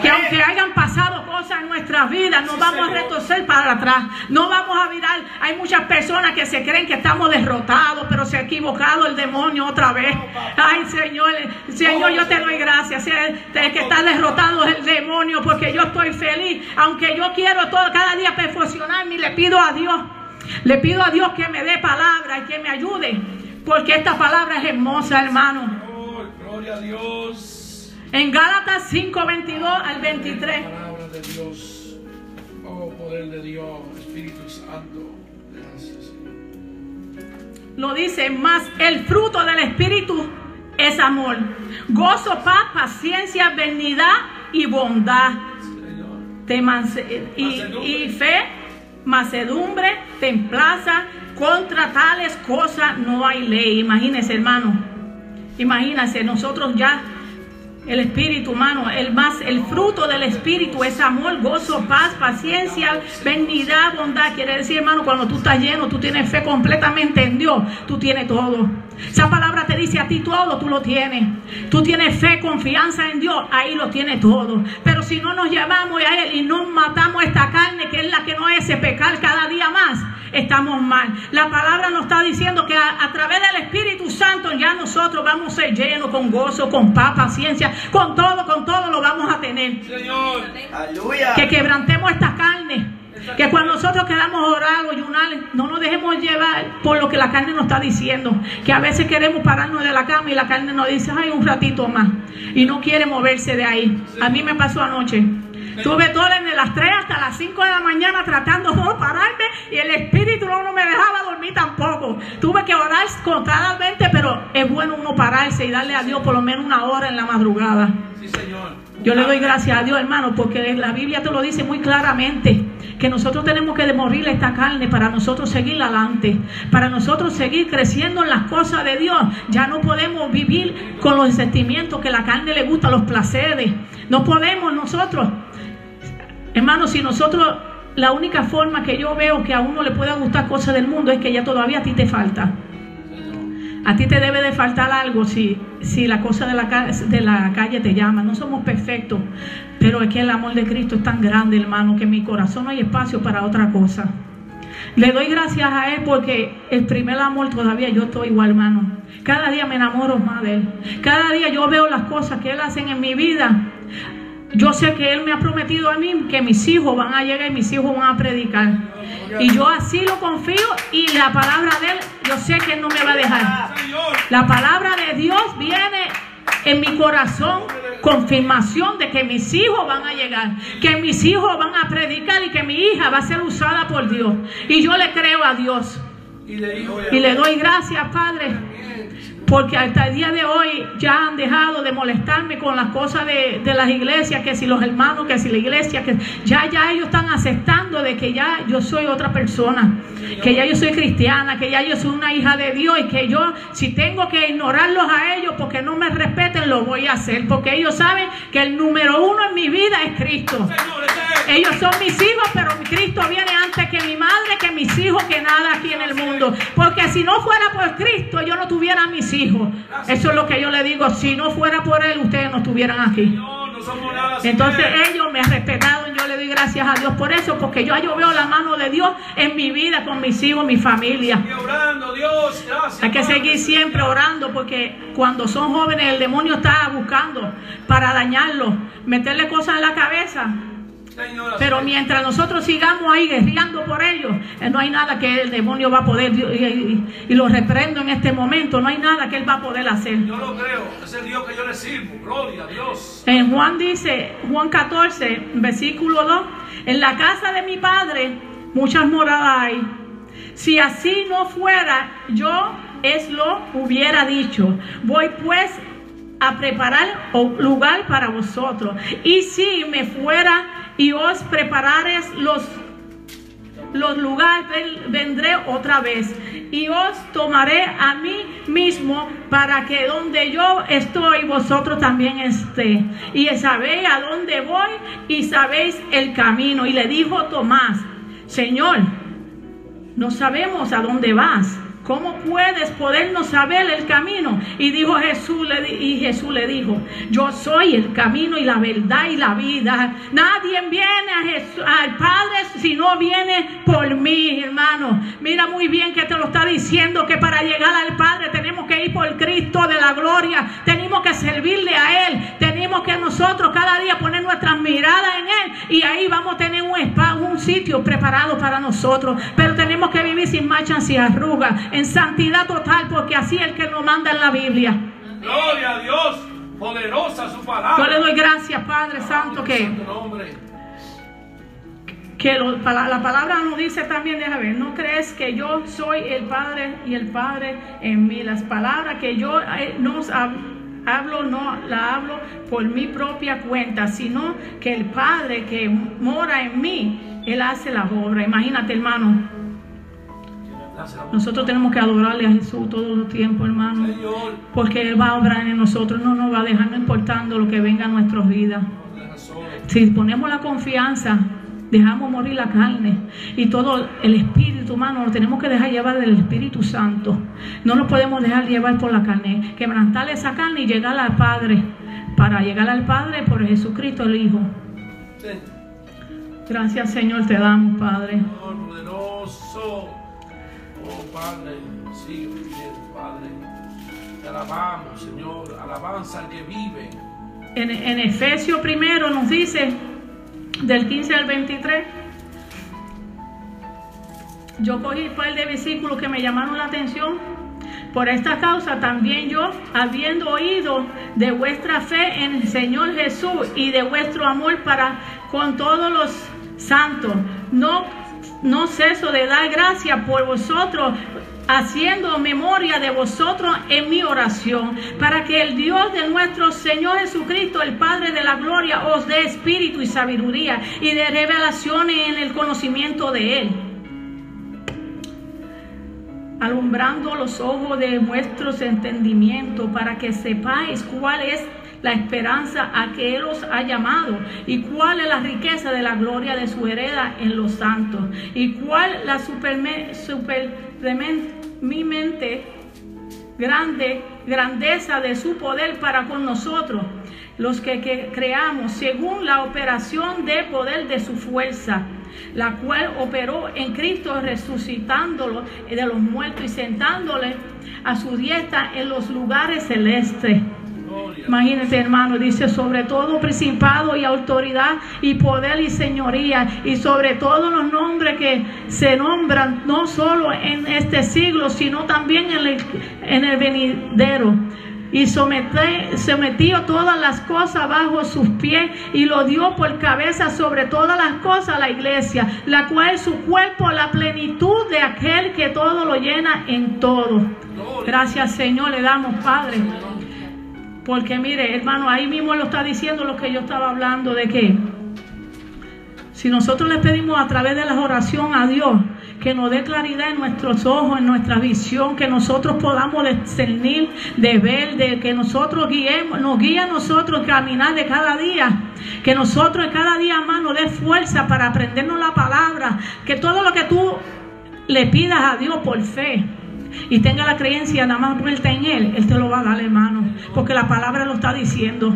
Que aunque hayan pasado cosas en nuestras vidas, no vamos a retorcer para atrás. No vamos a virar. Hay muchas personas que se creen que estamos derrotados, pero se ha equivocado el demonio otra vez. Ay, Señor, Señor, yo te doy gracias. El que está derrotado es el demonio, porque yo estoy feliz. Aunque yo quiero todo, cada día perfeccionarme y le pido a Dios le pido a Dios que me dé palabra y que me ayude, porque esta palabra es hermosa, hermano. gloria a Dios. En Gálatas 5, 22 al 23. Palabra de Dios. Oh, poder de Dios, Espíritu Santo. Gracias, Lo dice, más el fruto del Espíritu es amor, gozo, paz, paciencia, benignidad y bondad. y, y fe macedumbre, templaza, contra tales cosas no hay ley. Imagínese, hermano. Imagínese, nosotros ya el espíritu humano, el más, el fruto del espíritu es amor, gozo, paz, paciencia, benignidad, bondad. Quiere decir, hermano, cuando tú estás lleno, tú tienes fe completamente en Dios, tú tienes todo. Esa palabra te dice a ti todo, tú lo tienes. Tú tienes fe, confianza en Dios, ahí lo tienes todo. Pero si no nos llevamos a Él y no matamos esta carne, que es la que no es pecar cada día más, estamos mal. La palabra nos está diciendo que a, través del Espíritu Santo ya nosotros vamos a ser llenos con gozo, con paz, paciencia, con todo, con todo lo vamos a tener. Señor. Que quebrantemos esta carne. Que cuando nosotros quedamos orados, ayunar, no nos dejemos llevar por lo que la carne nos está diciendo. Que a veces queremos pararnos de la cama y la carne nos dice, ay, un ratito más. Y no quiere moverse de ahí. A mí me pasó anoche. Tuve todo desde las 3 hasta las 5 de la mañana tratando de pararme y el espíritu no, me dejaba dormir tampoco. Tuve que orar constantemente, pero es bueno uno pararse y darle a Dios por lo menos una hora en la madrugada. Sí, Señor. Yo le doy gracias a Dios, hermano, porque la Biblia te lo dice muy claramente, que nosotros tenemos que morir esta carne para nosotros seguir adelante, para nosotros seguir creciendo en las cosas de Dios. Ya no podemos vivir con los sentimientos que la carne le gusta, los placeres. No podemos nosotros. Hermano, si nosotros, la única forma que yo veo que a uno le pueda gustar cosas del mundo es que ya todavía a ti te falta. A ti te debe de faltar algo si, si la cosa de la, de la calle te llama. No somos perfectos, pero es que el amor de Cristo es tan grande, hermano, que en mi corazón no hay espacio para otra cosa. Le doy gracias a Él porque el primer amor todavía yo estoy igual, hermano. Cada día me enamoro más de Él. Cada día yo veo las cosas que Él hace en mi vida. Yo sé que Él me ha prometido a mí que mis hijos van a llegar y mis hijos van a predicar. Y yo así lo confío y la palabra de Él, yo sé que Él no me va a dejar. La palabra de Dios viene en mi corazón confirmación de que mis hijos van a llegar, que mis hijos van a predicar y que mi hija va a ser usada por Dios. Y yo le creo a Dios. Y le doy gracias, Padre porque hasta el día de hoy ya han dejado de molestarme con las cosas de, las iglesias, que si los hermanos, que si la iglesia, que ya, ya ellos están aceptando de que ya yo soy otra persona, que ya yo soy cristiana, que ya yo soy una hija de Dios y que yo si tengo que ignorarlos a ellos porque no me respeten, lo voy a hacer, porque ellos saben que el número uno en mi vida es Cristo. Ellos son mis hijos, pero Cristo viene antes que mi madre, que mis hijos, que nada aquí en el mundo. Porque si no fuera por Cristo, yo no tuviera mis hijos. Eso es lo que yo le digo. Si no fuera por Él, ustedes no estuvieran aquí. Entonces ellos me han respetado y yo le doy gracias a Dios por eso, porque yo, yo veo la mano de Dios en mi vida, con mis hijos, mi familia. Hay que seguir siempre orando, porque cuando son jóvenes el demonio está buscando para dañarlos, meterle cosas en la cabeza pero mientras nosotros sigamos ahí guerreando por ellos, eh, no hay nada que el demonio va a poder, y, lo reprendo en este momento, no hay nada que él va a poder hacer. Yo lo creo, es el Dios que yo le sirvo, gloria a Dios. En Juan dice, Juan 14, versículo 2, en la casa de mi padre muchas moradas hay. Si así no fuera, yo es lo hubiera dicho. Voy pues a preparar lugar para vosotros. Y si me fuera y os preparares los, los lugares, vendré otra vez y os tomaré a mí mismo para que donde yo estoy, vosotros también esté. Y sabéis a dónde voy y sabéis el camino. Y le dijo Tomás, Señor, no sabemos a dónde vas ¿Cómo puedes podernos saber el camino? Y dijo Jesús, y Jesús le dijo, yo soy el camino y la verdad y la vida. Nadie viene al Padre si no viene por mí, hermano. Mira muy bien que te lo está diciendo, que para llegar al Padre tenemos que ir por Cristo de la gloria. Tenemos que servirle a Él. Tenemos que nosotros cada día poner nuestras miradas en Él. Y ahí vamos a tener un, un sitio preparado para nosotros. Pero tenemos que vivir sin manchas y arrugas en santidad total, porque así es el que nos manda en la Biblia. Gloria a Dios, poderosa su palabra. Yo le doy gracias, Padre Santo, que, que la palabra nos dice también, déjame ver, no crees que yo soy el Padre y el Padre en mí. Las palabras que yo eh, nos hablo no la hablo por mi propia cuenta, sino que el Padre que mora en mí, Él hace la obra. Imagínate, hermano. Nosotros tenemos que adorarle a Jesús todo el tiempo, hermano. Porque Él va a obrar en nosotros, no nos va a dejar, no importando lo que venga a nuestras vidas. Si ponemos la confianza, dejamos morir la carne y todo el espíritu humano lo tenemos que dejar llevar del Espíritu Santo. No nos podemos dejar llevar por la carne. Quebrantar esa carne y llegar al Padre. Para llegar al Padre por Jesucristo el Hijo. Gracias Señor te damos, Padre. Padre, sigue viviendo, Padre. Te alabamos, Señor, alabanza al que vive. En, en Efesios primero nos dice, del 15 al 23, yo cogí un par de versículos que me llamaron la atención. Por esta causa también yo, habiendo oído de vuestra fe en el Señor Jesús y de vuestro amor para con todos los santos, no no ceso de dar gracias por vosotros, haciendo memoria de vosotros en mi oración, para que el Dios de nuestro Señor Jesucristo, el Padre de la Gloria, os dé espíritu y sabiduría y de revelaciones en el conocimiento de Él. Alumbrando los ojos de vuestros entendimientos para que sepáis cuál es la esperanza a que Él os ha llamado y cuál es la riqueza de la gloria de su hereda en los santos y cuál la supermente grande grandeza de su poder para con nosotros los que, creamos según la operación de poder de su fuerza la cual operó en Cristo resucitándolo de los muertos y sentándole a su diestra en los lugares celestes Imagínate, hermano, dice sobre todo principado y autoridad y poder y señoría y sobre todo los nombres que se nombran no solo en este siglo, sino también en el, en el venidero y sometió todas las cosas bajo sus pies y lo dio por cabeza sobre todas las cosas a la iglesia, la cual es su cuerpo, la plenitud de aquel que todo lo llena en todo. Gracias Señor, le damos Padre. Porque mire, hermano, ahí mismo lo está diciendo lo que yo estaba hablando de que si nosotros le pedimos a través de la oración a Dios que nos dé claridad en nuestros ojos, en nuestra visión, que nosotros podamos discernir, de ver, de que nosotros guiemos, nos guíe a nosotros caminar de cada día, que nosotros cada día más nos dé fuerza para aprendernos la palabra, que todo lo que tú le pidas a Dios por fe, y tenga la creencia nada más vuelta en Él, Él te lo va a dar, hermano. Porque la palabra lo está diciendo.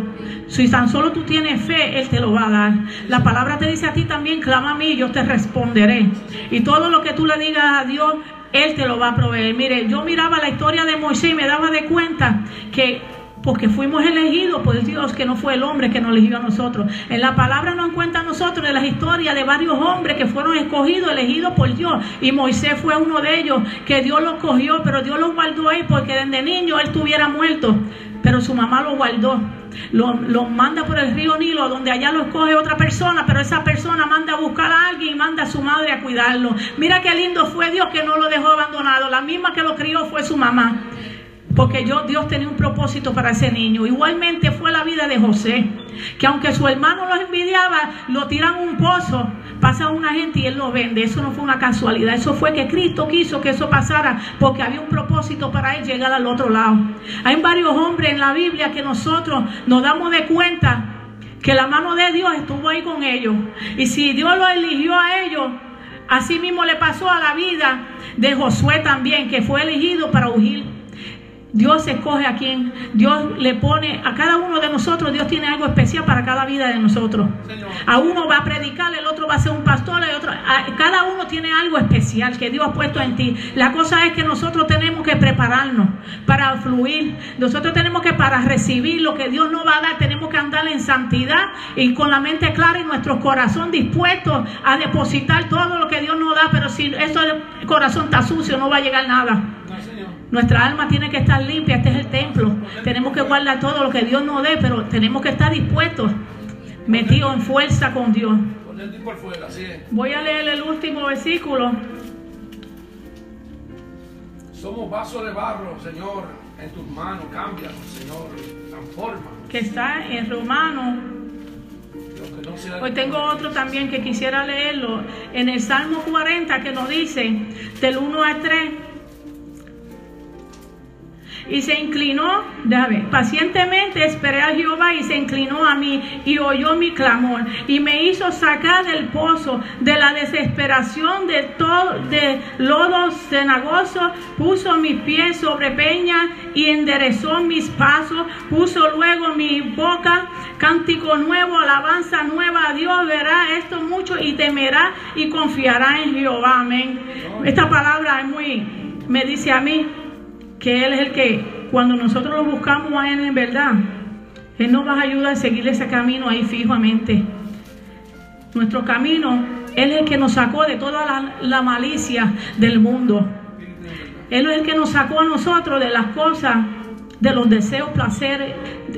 Si tan solo tú tienes fe, Él te lo va a dar. La palabra te dice a ti también, clama a mí yo te responderé. Y todo lo que tú le digas a Dios, Él te lo va a proveer. Mire, yo miraba la historia de Moisés y me daba de cuenta que porque fuimos elegidos por Dios, que no fue el hombre que nos eligió a nosotros. En la palabra nos cuenta a nosotros de las historias de varios hombres que fueron escogidos, elegidos por Dios. Y Moisés fue uno de ellos, que Dios lo cogió, pero Dios lo guardó ahí porque desde niño él estuviera muerto. Pero su mamá lo guardó. Lo, lo, manda por el río Nilo, donde allá lo escoge otra persona, pero esa persona manda a buscar a alguien y manda a su madre a cuidarlo. Mira qué lindo fue Dios que no lo dejó abandonado. La misma que lo crió fue su mamá. Porque yo, Dios tenía un propósito para ese niño. Igualmente fue la vida de José. Que aunque su hermano lo envidiaba, lo tiran un pozo, pasa una gente y él lo vende. Eso no fue una casualidad. Eso fue que Cristo quiso que eso pasara porque había un propósito para él llegar al otro lado. Hay varios hombres en la Biblia que nosotros nos damos de cuenta que la mano de Dios estuvo ahí con ellos. Y si Dios lo eligió a ellos, así mismo le pasó a la vida de Josué también, que fue elegido para huir Dios escoge a quien, Dios le pone, a cada uno de nosotros, Dios tiene algo especial para cada vida de nosotros. A uno va a predicar, el otro va a ser un pastor, el otro, cada uno tiene algo especial que Dios ha puesto en ti. La cosa es que nosotros tenemos que prepararnos para fluir. Nosotros tenemos que para recibir lo que Dios nos va a dar, tenemos que andar en santidad y con la mente clara y nuestro corazón dispuesto a depositar todo lo que Dios nos da, pero si eso el corazón está sucio no va a llegar nada. Nuestra alma tiene que estar limpia, este es el templo. Tenemos que guardar todo lo que Dios nos dé, pero tenemos que estar dispuestos, metidos en fuerza con Dios. Voy a leer el último versículo. Somos vasos de barro, Señor, en tus manos. Cámbianos, Señor, transforma. Que está en Romano. Hoy tengo otro también que quisiera leerlo. En el Salmo 40 que nos dice, del 1 al 3 y se inclinó, déjame, pacientemente esperé a Jehová y se inclinó a mí y oyó mi clamor y me hizo sacar del pozo de la desesperación de todo de lodo cenagoso, puso mis pies sobre peña y enderezó mis pasos, puso luego mi boca cántico nuevo, alabanza nueva a Dios, verá esto mucho y temerá y confiará en Jehová. Amén. Esta palabra es muy me dice a mí que Él es el que cuando nosotros lo buscamos a Él en verdad, Él nos va a ayudar a seguir ese camino ahí fijamente. Nuestro camino, Él es el que nos sacó de toda la, malicia del mundo. Él es el que nos sacó a nosotros de las cosas, de los deseos, placeres,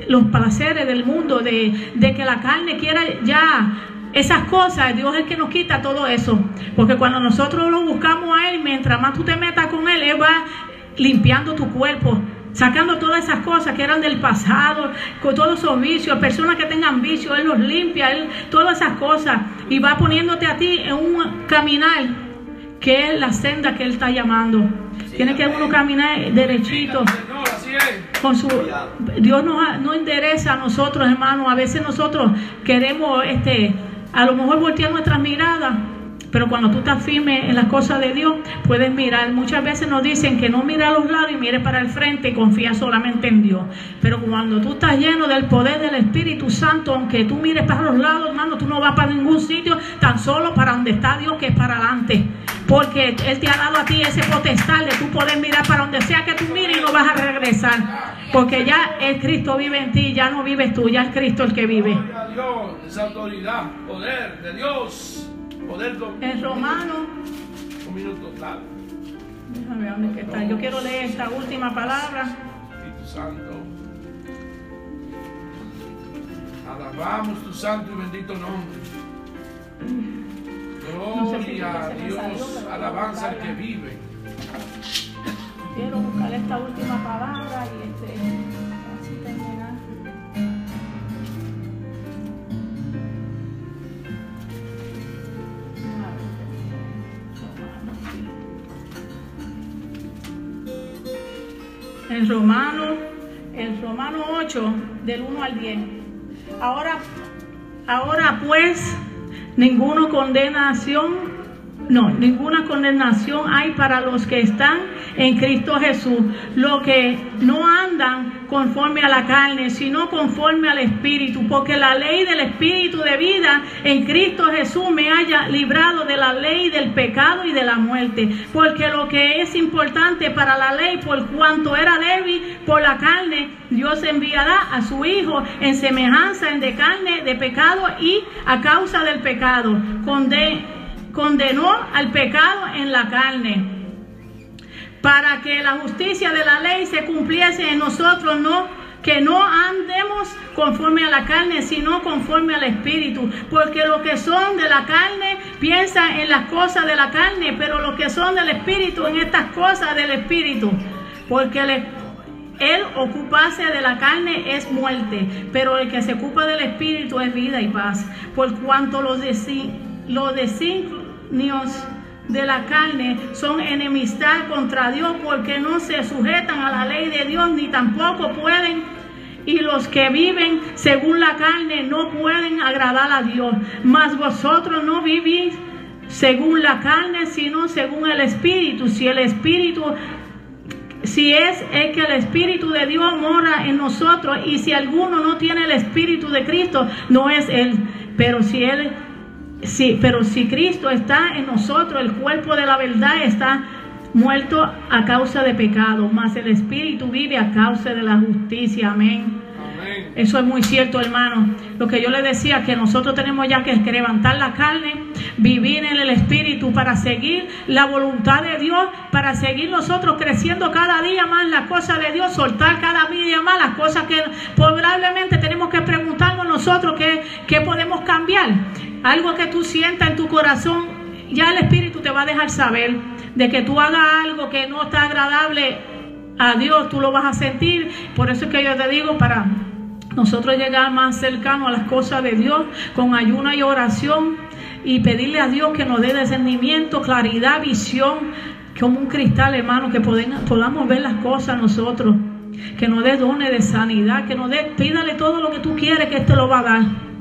los placeres del mundo, de, de que la carne quiera ya esas cosas, Dios es el que nos quita todo eso. Porque cuando nosotros lo buscamos a Él, mientras más tú te metas con Él, Él va limpiando tu cuerpo, sacando todas esas cosas que eran del pasado, con todos esos vicios, personas que tengan vicios, Él los limpia, Él, todas esas cosas, y va poniéndote a ti en un caminar que es la senda que Él está llamando. Tiene que uno caminar derechito. Con su, Dios nos, nos endereza a nosotros, hermanos. A veces nosotros queremos, este, a lo mejor voltear nuestras miradas pero cuando tú estás firme en las cosas de Dios, puedes mirar. Muchas veces nos dicen que no mire a los lados y mire para el frente y confía solamente en Dios. Pero cuando tú estás lleno del poder del Espíritu Santo, aunque tú mires para los lados, hermano, tú no vas para ningún sitio, tan solo para donde está Dios, que es para adelante. Porque Él te ha dado a ti ese potestad de tú poder mirar para donde sea que tú mires y no vas a regresar. Porque ya el Cristo vive en ti, ya no vives tú, ya es Cristo el que vive. Autoridad, poder de Dios. En Romano. Un minuto tal. Déjame ver dónde está. Yo quiero leer esta última palabra. Espíritu Santo. Alabamos tu santo y bendito nombre. Gloria a Dios, alabanza al que vive. Quiero buscar esta última palabra y este. En Romano, en Romano 8, del 1 al 10. Ahora, ahora pues, ninguna condenación no, ninguna condenación hay para los que están en Cristo Jesús, los que no andan conforme a la carne, sino conforme al Espíritu, porque la ley del Espíritu de vida en Cristo Jesús me haya librado de la ley del pecado y de la muerte, porque lo que es importante para la ley, por cuanto era débil por la carne, Dios enviará a su Hijo en semejanza en de carne de pecado y a causa del pecado. Conde condenó al pecado en la carne, para que la justicia de la ley se cumpliese en nosotros, no que no andemos conforme a la carne, sino conforme al Espíritu. Porque los que son de la carne piensan en las cosas de la carne, pero los que son del Espíritu en estas cosas del Espíritu. Porque el, el ocuparse de la carne es muerte, pero el que se ocupa del Espíritu es vida y paz. Por cuanto los, de, la carne son enemistad contra Dios porque no se sujetan a la ley de Dios ni tampoco pueden y los que viven según la carne no pueden agradar a Dios. Mas vosotros no vivís según la carne, sino según el Espíritu. Si el Espíritu, si es, es que el Espíritu de Dios mora en nosotros y si alguno no tiene el Espíritu de Cristo, no es Él. Pero si Él Sí, pero si Cristo está en nosotros, el cuerpo de la verdad está muerto a causa de pecado, mas el Espíritu vive a causa de la justicia. Amén. Eso es muy cierto, hermano. Lo que yo le decía, que nosotros tenemos ya que levantar la carne, vivir en el Espíritu para seguir la voluntad de Dios, para seguir nosotros creciendo cada día más las cosas de Dios, soltar cada día más las cosas que probablemente tenemos que preguntarnos nosotros qué, qué podemos cambiar algo que tú sientas en tu corazón, ya el Espíritu te va a dejar saber de que tú hagas algo que no está agradable a Dios, tú lo vas a sentir. Por eso es que yo te digo, para nosotros llegar más cercano a las cosas de Dios, con ayuna y oración, y pedirle a Dios que nos dé discernimiento, claridad, visión, como un cristal, hermano, que podamos ver las cosas nosotros, que nos dé dones de sanidad, que nos dé, pídale todo lo que tú quieres, que este lo va a dar.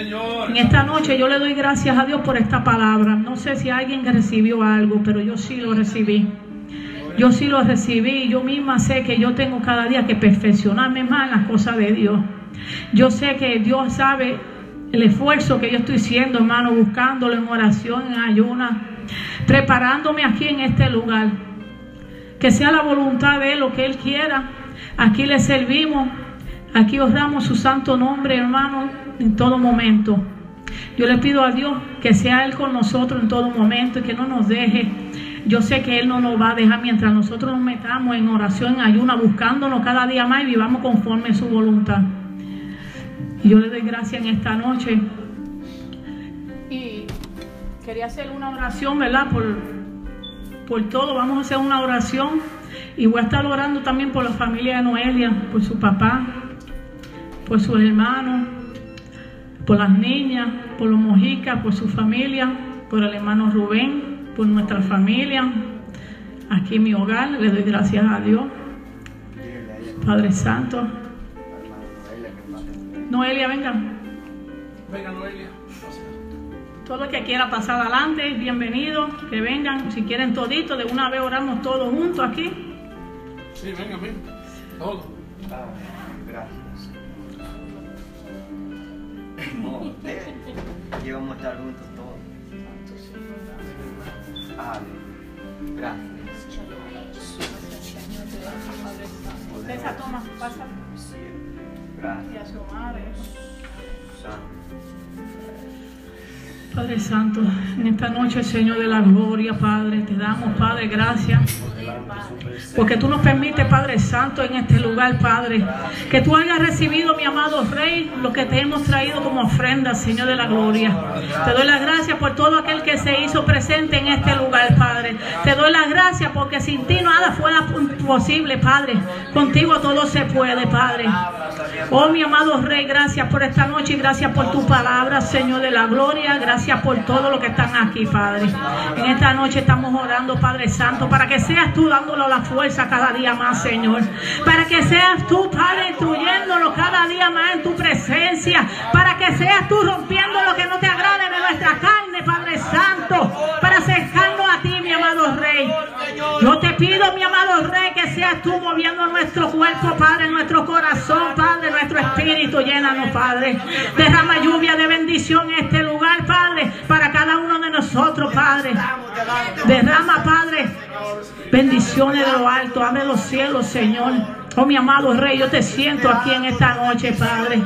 En esta noche yo le doy gracias a Dios por esta palabra. No sé si alguien recibió algo, pero yo sí lo recibí. Yo sí lo recibí. Yo misma sé que yo tengo cada día que perfeccionarme más en las cosas de Dios. Yo sé que Dios sabe el esfuerzo que yo estoy haciendo, hermano, buscándolo en oración, en ayuna, preparándome aquí en este lugar. Que sea la voluntad de Él, lo que Él quiera. Aquí le servimos. Aquí honramos su santo nombre, hermano en todo momento. Yo le pido a Dios que sea Él con nosotros en todo momento y que no nos deje. Yo sé que Él no nos va a dejar mientras nosotros nos metamos en oración, en ayuna, buscándonos cada día más y vivamos conforme a su voluntad. Y yo le doy gracias en esta noche quería hacer una oración, ¿verdad? Por, por todo, vamos a hacer una oración y voy a estar orando también por la familia de Noelia, por su papá, por sus hermanos, por las niñas, por los mojicas, por su familia, por el hermano Rubén, por nuestra familia, aquí en mi hogar, le doy gracias a Dios. Padre Santo. Noelia, venga. Venga, Noelia. Todo el que quiera pasar adelante, bienvenido, que vengan, si quieren todito, de una vez oramos todos juntos aquí. Sí, venga, venga. Todo. No, eh, aquí vamos a estar juntos todos. Aleluya. Gracias. Esa toma, pasa. Gracias. Y. Santo. Padre Santo, en esta noche, Señor de la gloria, Padre, te damos, Padre, gracias. Porque tú nos permites, Padre Santo, en este lugar, Padre, que tú hayas recibido, mi amado Rey, lo que te hemos traído como ofrenda, Señor de la gloria. Te doy las gracias por todo aquel que se hizo presente en este lugar, Padre. Te doy las gracias porque sin ti nada fuera posible, Padre. Contigo todo se puede, Padre. Oh, mi amado Rey, gracias por esta noche y gracias por tu palabra, Señor de la gloria. Gracias por todo lo que están aquí, Padre. En esta noche estamos orando, Padre Santo, para que seas tú dándolo la fuerza cada día más, Señor. Para que seas tú, Padre, instruyéndolo cada día más en tu presencia. Para que seas tú rompiendo lo que no te agrade de nuestra carne, Padre Santo. Para acercarnos ti, mi amado Rey. Yo te pido, mi amado Rey, que seas tú moviendo nuestro cuerpo, Padre, nuestro corazón, Padre, nuestro espíritu. Llénanos, Padre. Derrama lluvia de bendición en este lugar, Padre, para cada uno de nosotros, Padre. Derrama, Padre, bendiciones de lo alto. Abre los cielos, Señor. Oh, mi amado Rey, yo te siento aquí en esta noche, Padre.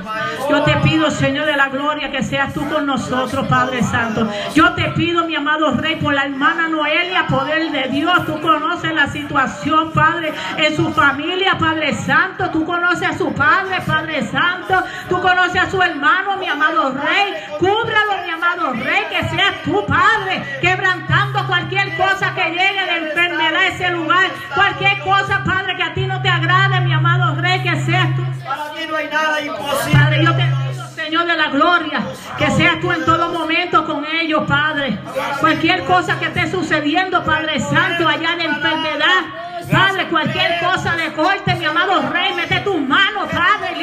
Yo te pido, Señor de la gloria, que seas tú con nosotros, Padre Santo. Yo te pido, mi amado Rey, por la hermana Noelia, poder de Dios. Tú conoces la situación, Padre, en su familia, Padre Santo. Tú conoces a su padre, Padre Santo. Tú conoces a su hermano, mi amado Rey. Cúbralo, mi amado Rey, que seas tú, Padre, quebrantando cualquier cosa que llegue de enfermedad ese lugar. Cualquier cosa, Padre, que a ti no te agrade, mi amado Rey, que seas tú. Para ti no hay nada imposible. Padre, yo te pido, Señor de la gloria, que seas tú en todo momento con ellos, Padre. Cualquier cosa que esté sucediendo, Padre Santo, allá de enfermedad. Padre, cualquier cosa de corte, mi amado Rey, mete tus manos, Padre,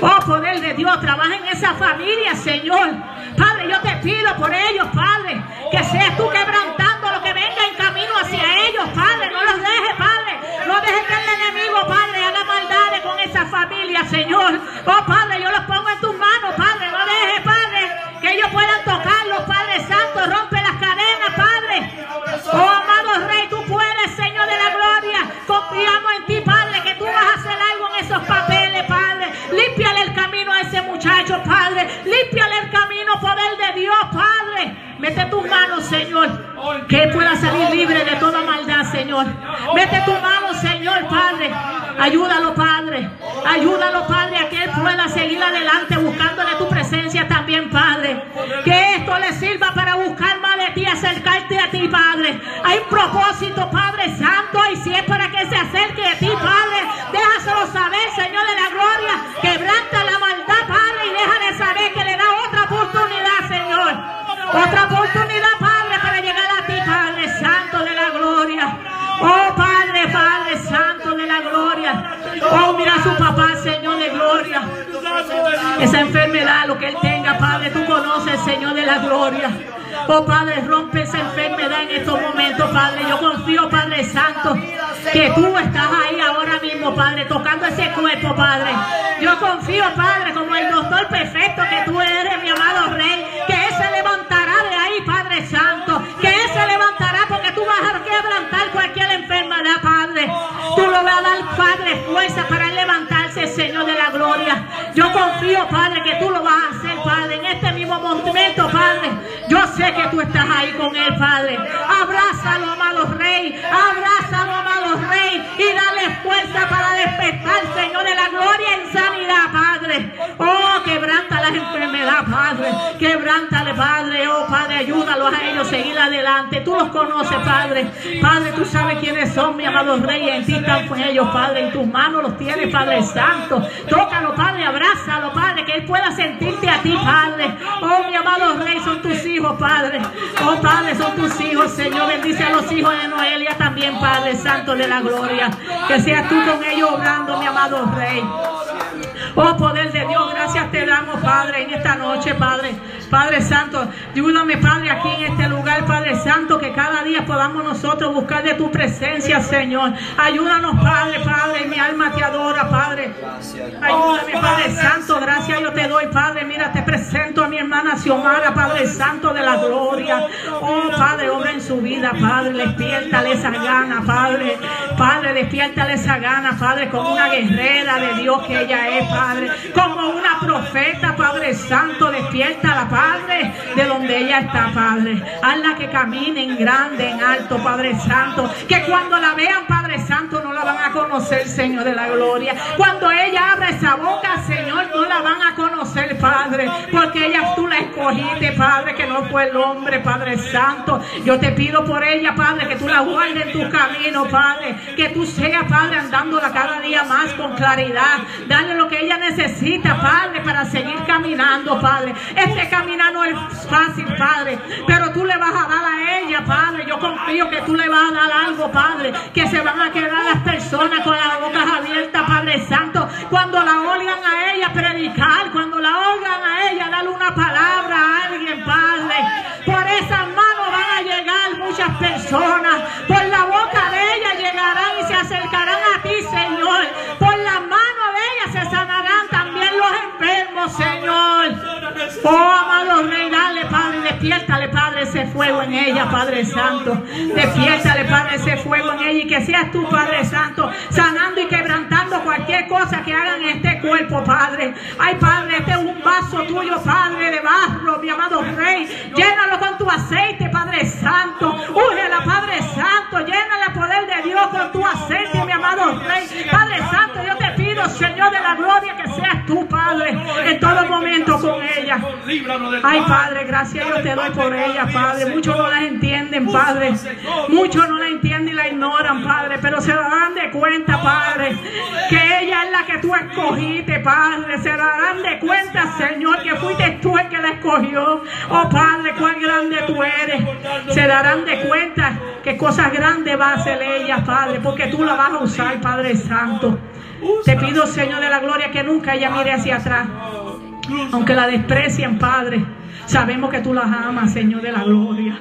Oh, poder de Dios, trabaja en esa familia, Señor. Padre, yo te pido por ellos, Padre, que seas tú quebrantando lo que venga en camino hacia ellos, Padre. No los dejes, Padre. No dejes que el enemigo, Padre, haga maldades con esa familia, Señor. Oh, Padre, Ayúdalo, Padre. Ayúdalo, Padre, a que él pueda seguir adelante buscándole tu presencia también, Padre. Que esto le sirva para buscar más de ti, acercarte a ti, Padre. Hay un propósito, tú conoces, Señor de la gloria. Oh Padre, rompe esa enfermedad en estos momentos, Padre. Yo confío, Padre Santo, que tú estás ahí ahora mismo, Padre, tocando ese cuerpo, Padre. Yo confío, Padre, como el doctor perfecto que tú eres, mi amado Rey, que Él se levantará de ahí, Padre Santo. Que Él se levantará porque tú vas a quebrantar cualquier enfermedad, Padre. Tú lo vas a dar, Padre, fuerza para levantarse, Señor de la gloria. Yo confío, Padre, que momento, Padre. Yo sé que tú estás ahí con él, Padre. Abrázalo, amado Rey. Abrázalo, amado Rey. Y dale fuerza para despertar, Señor de la gloria en sanidad, Padre. Oh, quebranta las enfermedades, Padre. Quebrántale, Padre. Oh, Padre, ayúdalos a ellos a seguir adelante. Tú los conoces, Padre. Padre, tú sabes quiénes son, mi amado Rey. En ti están con ellos, Padre. En tus manos los tienes, Padre Santo. Tócalo, Padre. Abrázalo, Padre. Que él pueda sentirte ti, Padre. Oh, mi amado Rey, son tus hijos, Padre. Oh, Padre, son tus hijos, Señor. Bendice a los hijos de Noelia también, Padre Santo de la gloria. Que seas tú con ellos obrando, mi amado Rey. Oh poder de Dios, gracias te damos, Padre, en esta noche, Padre. Padre Santo, ayúdame, Padre, aquí en este lugar, Padre Santo, que cada día podamos nosotros buscar de tu presencia, Señor. Ayúdanos, Padre, Padre, mi alma te adora, Padre. Ayúdame, Padre Santo, gracias yo te doy, Padre. Mira, te presento a mi hermana Xiomara, Padre Santo de la gloria. Oh, Padre, obra en su vida, Padre, despiértale esa gana, Padre. Padre, despiértale esa gana, Padre, como una guerrera de Dios que ella es, Padre. Como una profeta, Padre Santo, despierta la Padre, de donde ella está, Padre. Hazla que camine en grande, en alto, Padre Santo. Que cuando la vean, Padre Santo, no la van a conocer, Señor de la gloria. Cuando ella abra esa boca, Señor, no la van a conocer, Padre. Porque ella tú escogiste, Padre, que no fue el hombre, Padre Santo. Yo te pido por ella, Padre, que tú la guardes en tu camino, Padre. Que tú seas, Padre, andándola cada día más con claridad. Dale lo que ella necesita, Padre, para seguir caminando, Padre. Este camino no es fácil, Padre, pero tú le vas a dar a ella, Padre. Yo confío que tú le vas a dar algo, Padre, que se van a quedar las personas con las bocas abiertas, Padre Santo, cuando la oigan a ella predicar, cuando la oigan a ella darle una palabra a alguien, Padre. Por esas manos van a llegar muchas personas, por la boca de ella llegarán y se acercarán a ti, Señor. Por la mano de ella se sanarán también los enfermos, Señor. Oh, amado Rey, dale, Padre, despiértale, Padre, ese fuego en ella, Padre Santo. Despiértale, Padre, ese fuego en ella y que seas tú, Padre Santo, sanando y quebrantando cualquier cosa que hagan en este cuerpo, Padre. Ay, Padre, este es un vaso tuyo, Padre, de mi amado Rey. Llénalo con tu aceite, Padre Santo. Úngela, Padre Santo. Llénale poder de Dios con tu aceite, mi amado Rey. Padre Santo, yo te pido, Señor de la gloria, que seas tú, Padre, en todo momento con ella. Ay, Padre, gracias yo te doy por ella, Padre. Muchos no las entienden, Padre. Muchos no la entienden y la ignoran, Padre. Pero se darán de cuenta, Padre, que ella es la que tú escogiste, Padre. Se darán de cuenta, Señor, que fuiste tú el que la escogió. Oh, Padre, cuán grande tú eres. Se darán de cuenta que cosas grandes va a hacer ella, Padre, porque tú la vas a usar, Padre Santo. Te pido, Señor de la gloria, que nunca ella mire hacia atrás. Aunque la desprecien, Padre, sabemos que tú las amas, Señor de la gloria.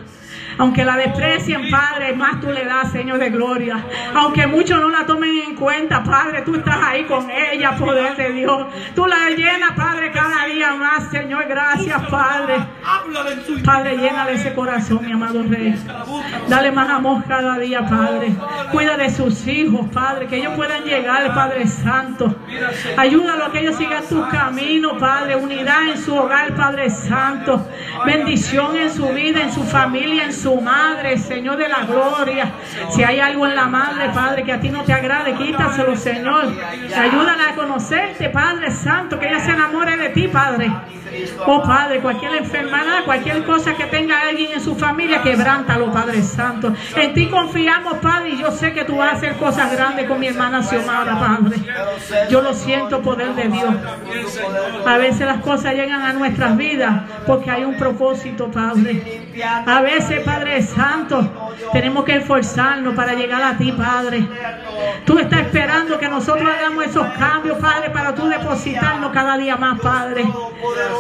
Aunque la desprecien, Padre, más tú le das, Señor de gloria. Aunque muchos no la tomen en cuenta, Padre, tú estás ahí con ella, poder de Dios. Tú la llenas, Padre, cada día más, Señor. Gracias, Padre. Padre, llénale ese corazón, mi amado Rey. Dale más amor cada día, Padre. Cuida de sus hijos, Padre, que ellos puedan llegar, Padre Santo. Ayúdalo a que ellos sigan tu camino, Padre. Unidad en su hogar, Padre Santo. Bendición en su vida, en su familia, en su madre, Señor de la gloria. Si hay algo en la madre, Padre, que a ti no te agrade, quítaselo, Señor. Ayúdala a conocerte, Padre Santo, que ella se enamore de ti, Padre. Oh Padre, cualquier enfermedad, cualquier cosa que tenga alguien en su familia, quebrántalo, Padre Santo. En ti confiamos, Padre, y yo sé que tú vas a hacer cosas grandes con mi hermana Xiomara, Padre. Yo lo siento, poder de Dios. A veces las cosas llegan a nuestras vidas porque hay un propósito, Padre. A veces, Padre Santo, tenemos que esforzarnos para llegar a ti, Padre. Tú estás esperando que nosotros hagamos esos cambios, Padre, para tú depositarnos cada día más, Padre.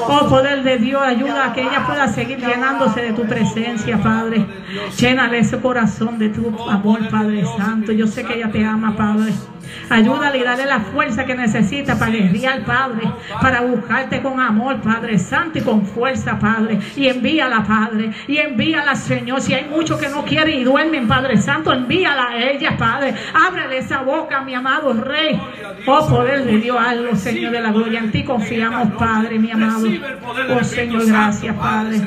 Oh, poder de Dios, ayuda a que ella pueda seguir llenándose de tu presencia, Padre. Llénale ese corazón de tu amor, Padre Santo. Yo sé que ella te ama, Padre. Ayúdale y dale la fuerza que necesita para guerrear, Padre, para buscarte con amor, Padre Santo, y con fuerza, Padre. Y envíala, Padre. Y envíala, Señor. Si hay muchos que no quieren y duermen, Padre Santo, envíala a ella, Padre. Ábrele esa boca, mi amado Rey. Oh, poder de Dios, hazlo, Señor de la gloria. En ti confiamos, Padre, mi amado. Oh, Señor, gracias, Padre.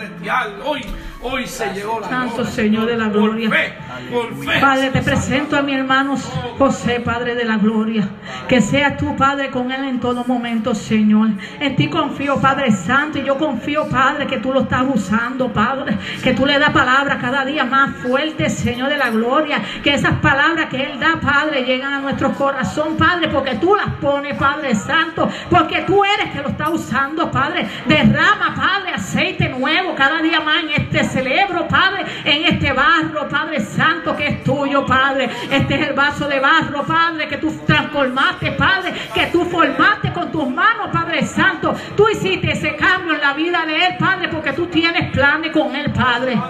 Hoy se llegó la Santo Señor de la gloria. Padre, te presento a mi hermano José, Padre de la gloria. Que seas tú, Padre, con él en todo momento, Señor. En ti confío, Padre Santo, y yo confío, Padre, que tú lo estás usando, Padre. Que tú le das palabras cada día más fuertes, Señor de la gloria. Que esas palabras que él da, Padre, llegan a nuestro corazón, Padre, porque tú las pones, Padre Santo. Porque tú eres que lo está usando, Padre. Derrama, Padre, aceite nuevo cada día más en este celebro, Padre, en este barro, Padre Santo, que es tuyo, Padre. Este es el vaso de barro, Padre, que tú transformaste, Padre, que tú formaste con tus manos, Padre Santo. Tú hiciste ese cambio en la vida de él, Padre, porque tú tienes planes con él, Padre.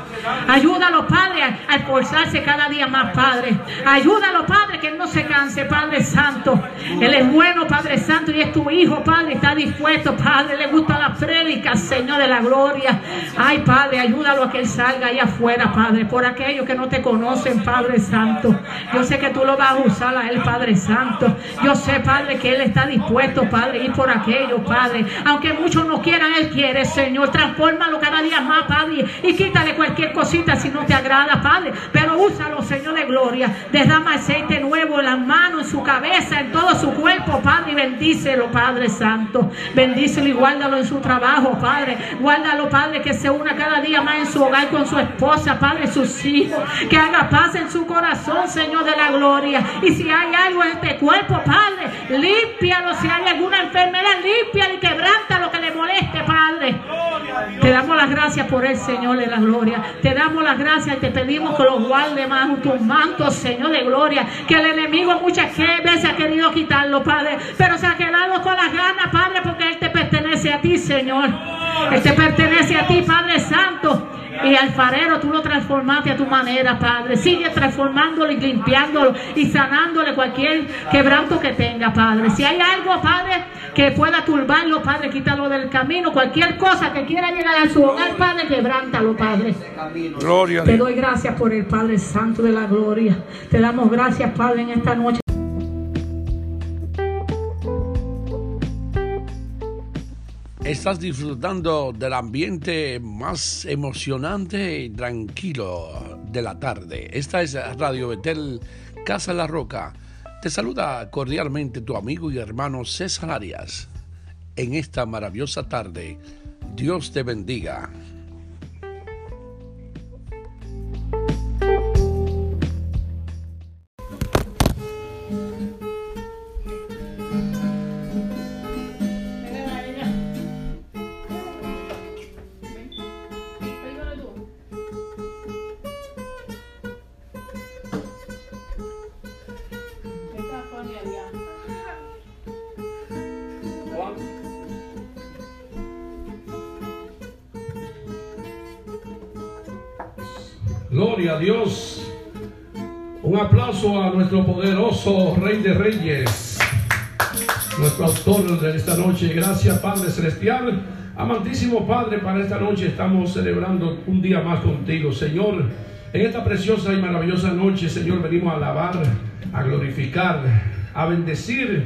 Ayúdalo, Padre, a esforzarse cada día más, Padre. Ayúdalo, Padre, que él no se canse, Padre Santo. Él es bueno, Padre Santo, y es tu hijo, Padre. Está dispuesto, Padre. Le gusta la prédica, Señor de la gloria. Ay, Padre, ayúdalo a que él salga ahí afuera, Padre. Por aquellos que no te conocen, Padre Santo. Yo sé que tú lo vas a usar a él, Padre Santo. Yo sé, Padre, que él está dispuesto, Padre, ir por aquellos, Padre. Aunque muchos no quieran, él quiere, Señor. Transfórmalo cada día más, Padre. Y quítale cualquier cosita si no te agrada, Padre. Pero úsalo, Señor de gloria. Derrama aceite nuevo en las manos, en su cabeza, en todo su cuerpo, Padre. Y bendícelo, Padre Santo. Bendícelo y guárdalo en su trabajo, Padre. Guárdalo, Padre, que se una cada día más en su hogar con su esposa, Padre, sus hijos. Que haga paz en su corazón, Señor de la gloria. Y si hay algo en este cuerpo, Padre, límpialo. Si hay alguna enfermedad, límpialo y quebranta lo que le moleste, Padre. Te damos las gracias por el Señor de la gloria. Te damos las gracias y te pedimos que los guarde bajo tus mantos, Señor de gloria. Que el enemigo muchas veces ha querido quitarlo, Padre. Pero se ha quedado con las ganas, Padre, porque Él te pertenece a ti, Señor. Él te pertenece a ti, Padre Santo. Y alfarero, tú lo transformaste a tu manera, Padre. Sigue transformándolo y limpiándolo y sanándole cualquier quebranto que tenga, Padre. Si hay algo, Padre, que pueda turbarlo, Padre, quítalo del camino. Cualquier cosa que quiera llegar a su hogar, Padre, quebrántalo, Padre. Gloria a Te doy gracias por el Padre Santo de la Gloria. Te damos gracias, Padre, en esta noche. Estás disfrutando del ambiente más emocionante y tranquilo de la tarde. Esta es Radio Betel Casa La Roca. Te saluda cordialmente tu amigo y hermano César Arias. En esta maravillosa tarde, Dios te bendiga. Rey de Reyes, nuestro autor de esta noche. Gracias Padre Celestial. Amantísimo Padre, para esta noche estamos celebrando un día más contigo, Señor. En esta preciosa y maravillosa noche, Señor, venimos a alabar, a glorificar, a bendecir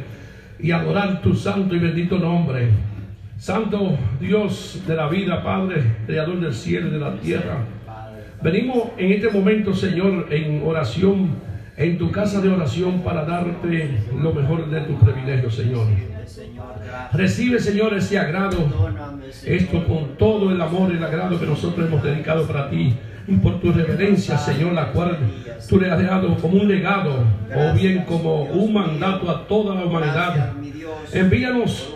y adorar tu santo y bendito nombre. Santo Dios de la vida, Padre, Creador del cielo y de la tierra. Venimos en este momento, Señor, en oración, en tu casa de oración para darte lo mejor de tus privilegios, Señor. Recibe, Señor, ese agrado, esto con todo el amor y el agrado que nosotros hemos dedicado para ti y por tu reverencia, Señor, la cual tú le has dado como un legado o bien como un mandato a toda la humanidad. Envíanos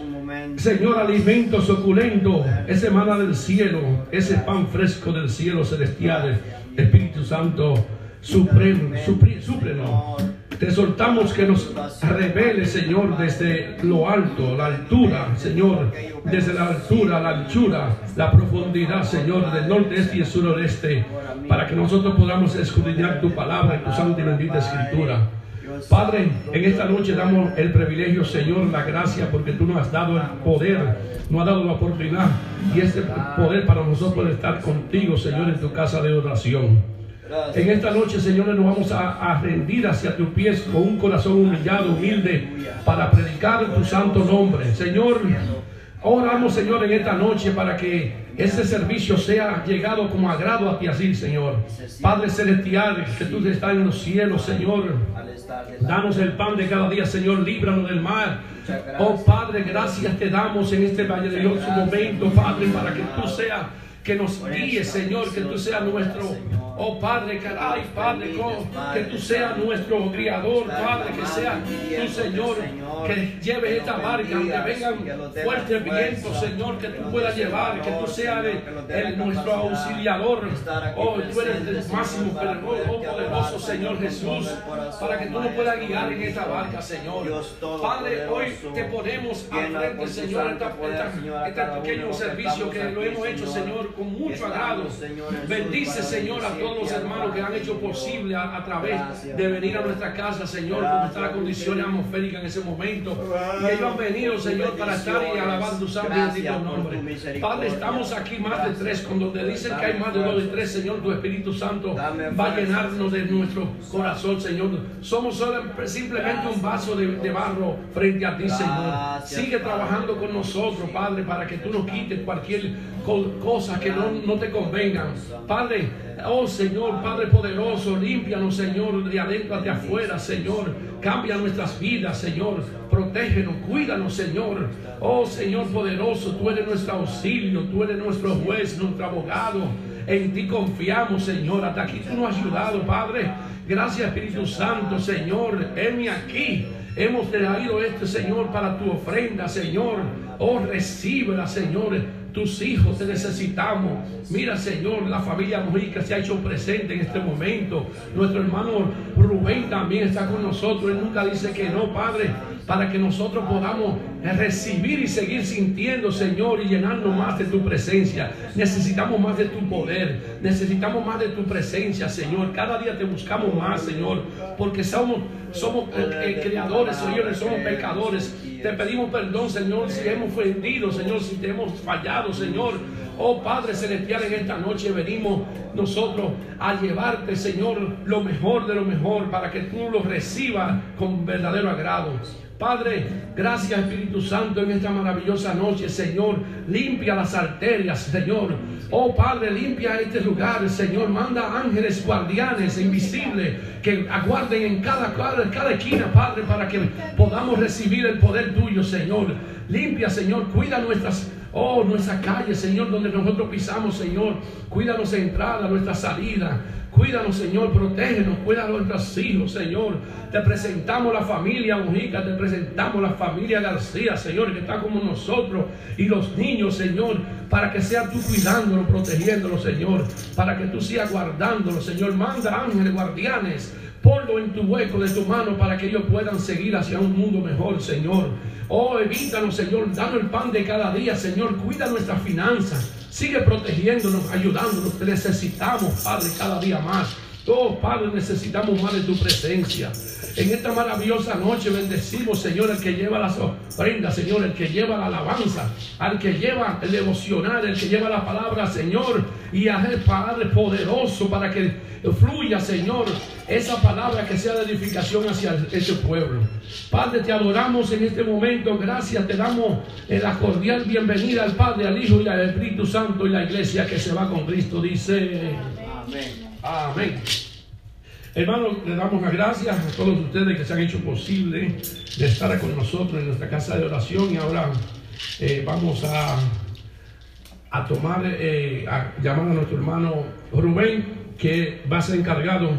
Señor, alimento suculento, ese maná del cielo, ese pan fresco del cielo celestial, Espíritu Santo, supremo, súplenos. Te soltamos que nos revele, Señor, desde lo alto, la altura, Señor, desde la altura, la anchura, la profundidad, Señor, del norte, este y el sureste, para que nosotros podamos escudriñar tu palabra tu santa y bendita escritura. Padre, en esta noche damos el privilegio, Señor, la gracia, porque tú nos has dado el poder, nos has dado la oportunidad y este poder para nosotros de estar contigo, Señor, en tu casa de oración. En esta noche, Señor, nos vamos a, a rendir hacia tus pies con un corazón humillado, humilde, para predicar tu santo nombre. Señor, oramos, Señor, en esta noche para que ese servicio sea llegado como agrado a ti así, Señor. Padre celestial, que tú estás en los cielos, Señor. Danos el pan de cada día, Señor. Líbranos del mal. Oh Padre, gracias te damos en este valioso momento, Padre, para que tú seas que nos guíe, Señor, que tú seas nuestro, oh Padre, caray, Padre, que tú seas nuestro criador, Padre, que sea tu Señor, que lleve esta barca, que vengan fuertes vientos, Señor, que tú puedas llevar, que tú seas el, nuestro auxiliador, oh, tú eres el máximo, oh, poderoso Señor Jesús, para que tú nos puedas guiar en esta barca, Señor. Padre, hoy te ponemos al frente, Señor, este pequeño servicio que lo hemos hecho, Señor, con mucho agrado. Bendice, Señor, a todos los hermanos que han hecho posible a, través de venir a nuestra casa, Señor, con nuestra condición atmosférica en ese momento. Y ellos han venido, Señor, para estar y alabar tu santo y bendito nombre. Padre, estamos aquí más de tres, con donde dicen que hay más de dos de tres, Señor, tu Espíritu Santo va a llenarnos de nuestro corazón, Señor. Somos simplemente un vaso de, de barro frente a ti, Señor. Sigue trabajando con nosotros, Padre, para que tú nos quites cualquier cosa que no, te convengan. Padre, oh Señor, Padre poderoso, límpianos, Señor, de adentro hacia afuera, Señor. Cambia nuestras vidas, Señor. Protégenos, cuídanos, Señor. Oh Señor poderoso, tú eres nuestro auxilio, tú eres nuestro juez, nuestro abogado. En ti confiamos, Señor. Hasta aquí tú nos has ayudado, Padre. Gracias, Espíritu Santo, Señor. Heme aquí. Hemos traído este, Señor, para tu ofrenda, Señor. Oh, recíbela, Señor tus hijos te necesitamos. Mira, Señor, la familia Mujica se ha hecho presente en este momento. Nuestro hermano Rubén también está con nosotros. Él nunca dice que no, Padre, para que nosotros podamos recibir y seguir sintiendo, Señor, y llenarnos más de tu presencia. Necesitamos más de tu poder. Necesitamos más de tu presencia, Señor. Cada día te buscamos más, Señor, porque somos, somos eh, eh, creadores, Señor, somos pecadores te pedimos perdón, Señor, si hemos ofendido, Señor, si te hemos fallado, Señor. Oh Padre Celestial, en esta noche venimos nosotros a llevarte, Señor, lo mejor de lo mejor para que tú lo recibas con verdadero agrado. Padre, gracias Espíritu Santo en esta maravillosa noche, Señor. Limpia las arterias, Señor. Oh Padre, limpia este lugar, Señor. Manda ángeles guardianes invisibles que aguarden en cada, cada, cada esquina, Padre, para que podamos recibir el poder tuyo, Señor. Limpia, Señor. Cuida nuestras Oh, nuestra calle, Señor, donde nosotros pisamos, Señor. Cuida nuestra entrada, nuestra salida. Cuídanos, Señor, protégenos, cuida a nuestros hijos, Señor. Te presentamos la familia Mujica, te presentamos la familia García, Señor, que está como nosotros y los niños, Señor, para que sea tú cuidándolo, protegiéndolo, Señor, para que tú sigas guardándolo, Señor. Manda ángeles guardianes, ponlo en tu hueco de tu mano para que ellos puedan seguir hacia un mundo mejor, Señor. Oh, evítanos, Señor, danos el pan de cada día, Señor. Cuida nuestras finanzas. Sigue protegiéndonos, ayudándonos. Te necesitamos, Padre, cada día más. Oh, Padre, necesitamos más de tu presencia. En esta maravillosa noche bendecimos, Señor, el que lleva las ofrendas, Señor, el que lleva la alabanza, al que lleva el devocional, el que lleva la palabra, Señor, y a el Padre poderoso para que fluya, Señor, esa palabra que sea de edificación hacia este pueblo. Padre, te adoramos en este momento. Gracias, te damos la cordial bienvenida al Padre, al Hijo y al Espíritu Santo y la iglesia que se va con Cristo. Dice, amén. Amén. Hermanos, le damos las gracias a todos ustedes que se han hecho posible de estar con nosotros en nuestra casa de oración y ahora eh, vamos a, a tomar, eh, a llamar a nuestro hermano Rubén, que va a ser encargado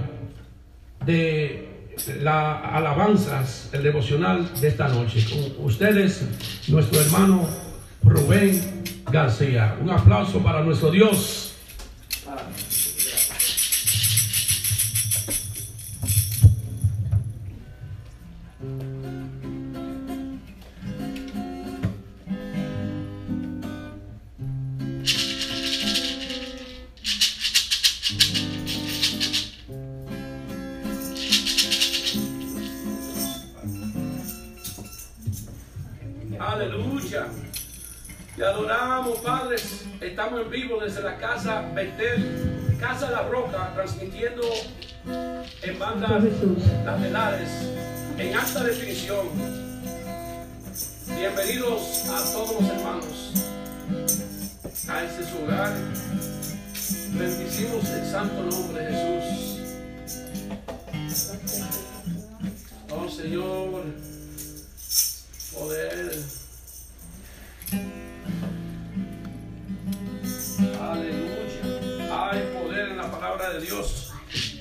de las alabanzas, el devocional de esta noche. Con ustedes, nuestro hermano Rubén García. Un aplauso para nuestro Dios. Vivo desde la casa Betel, Casa la Roca, transmitiendo en bandas laterales, en alta definición. Bienvenidos a todos los hermanos. a ese su hogar. Bendicimos el santo nombre de Jesús. Oh Señor, poder. Palabra de Dios. Sí.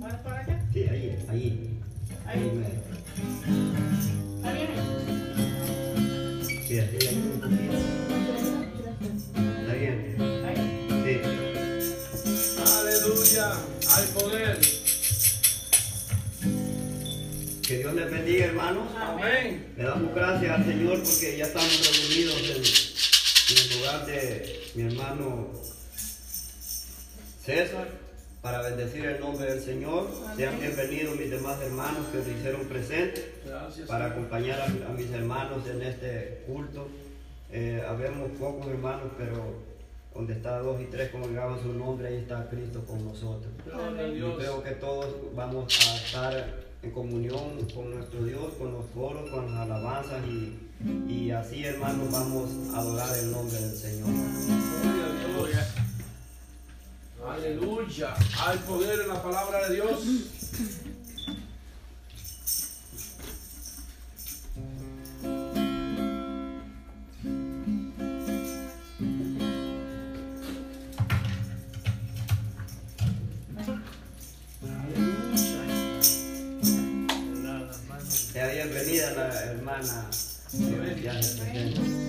Bueno, para acá. Sí, ahí, ahí. Ahí. Ahí viene. Sí, así, ahí un poquito. ¿Está bien? Ahí. Sí. Aleluya. Hay poder. Que Dios les bendiga, hermanos. Amén. Le damos gracias al Señor porque ya estamos reunidos en, en el lugar de mi hermano César para bendecir el nombre del Señor. Sean bienvenidos mis demás hermanos que se hicieron presentes Gracias. para acompañar a, a mis hermanos en este culto. Eh, habemos pocos hermanos, pero donde está dos y tres congregados su nombre, ahí está Cristo con nosotros. Yo creo que todos vamos a estar en comunión con nuestro Dios, con los coros, con las alabanzas y, y así hermanos vamos a adorar el nombre del Señor. Aleluya. Hay poder en la palabra de Dios. Sea bienvenida la hermana que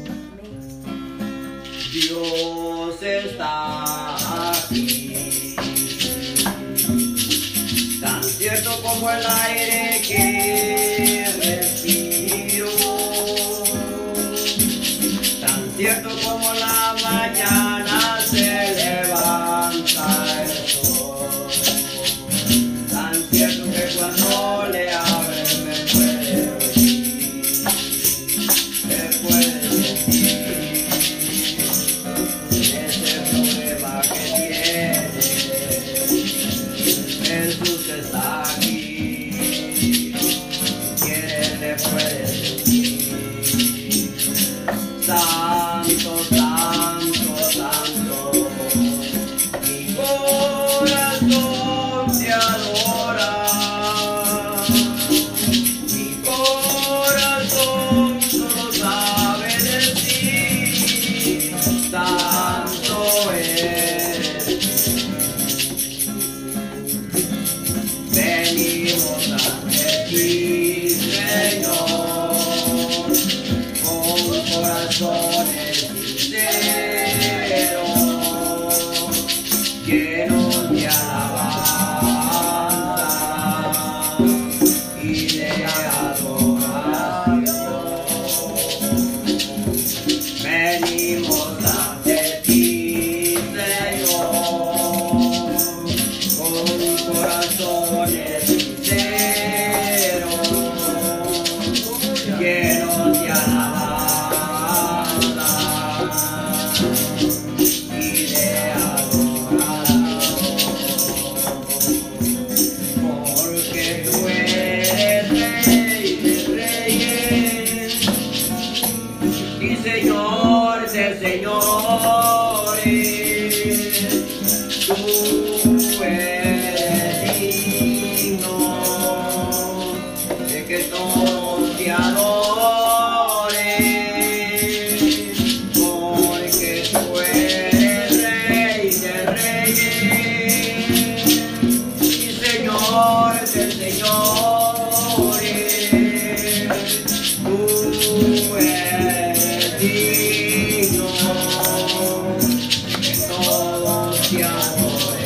Cristiano.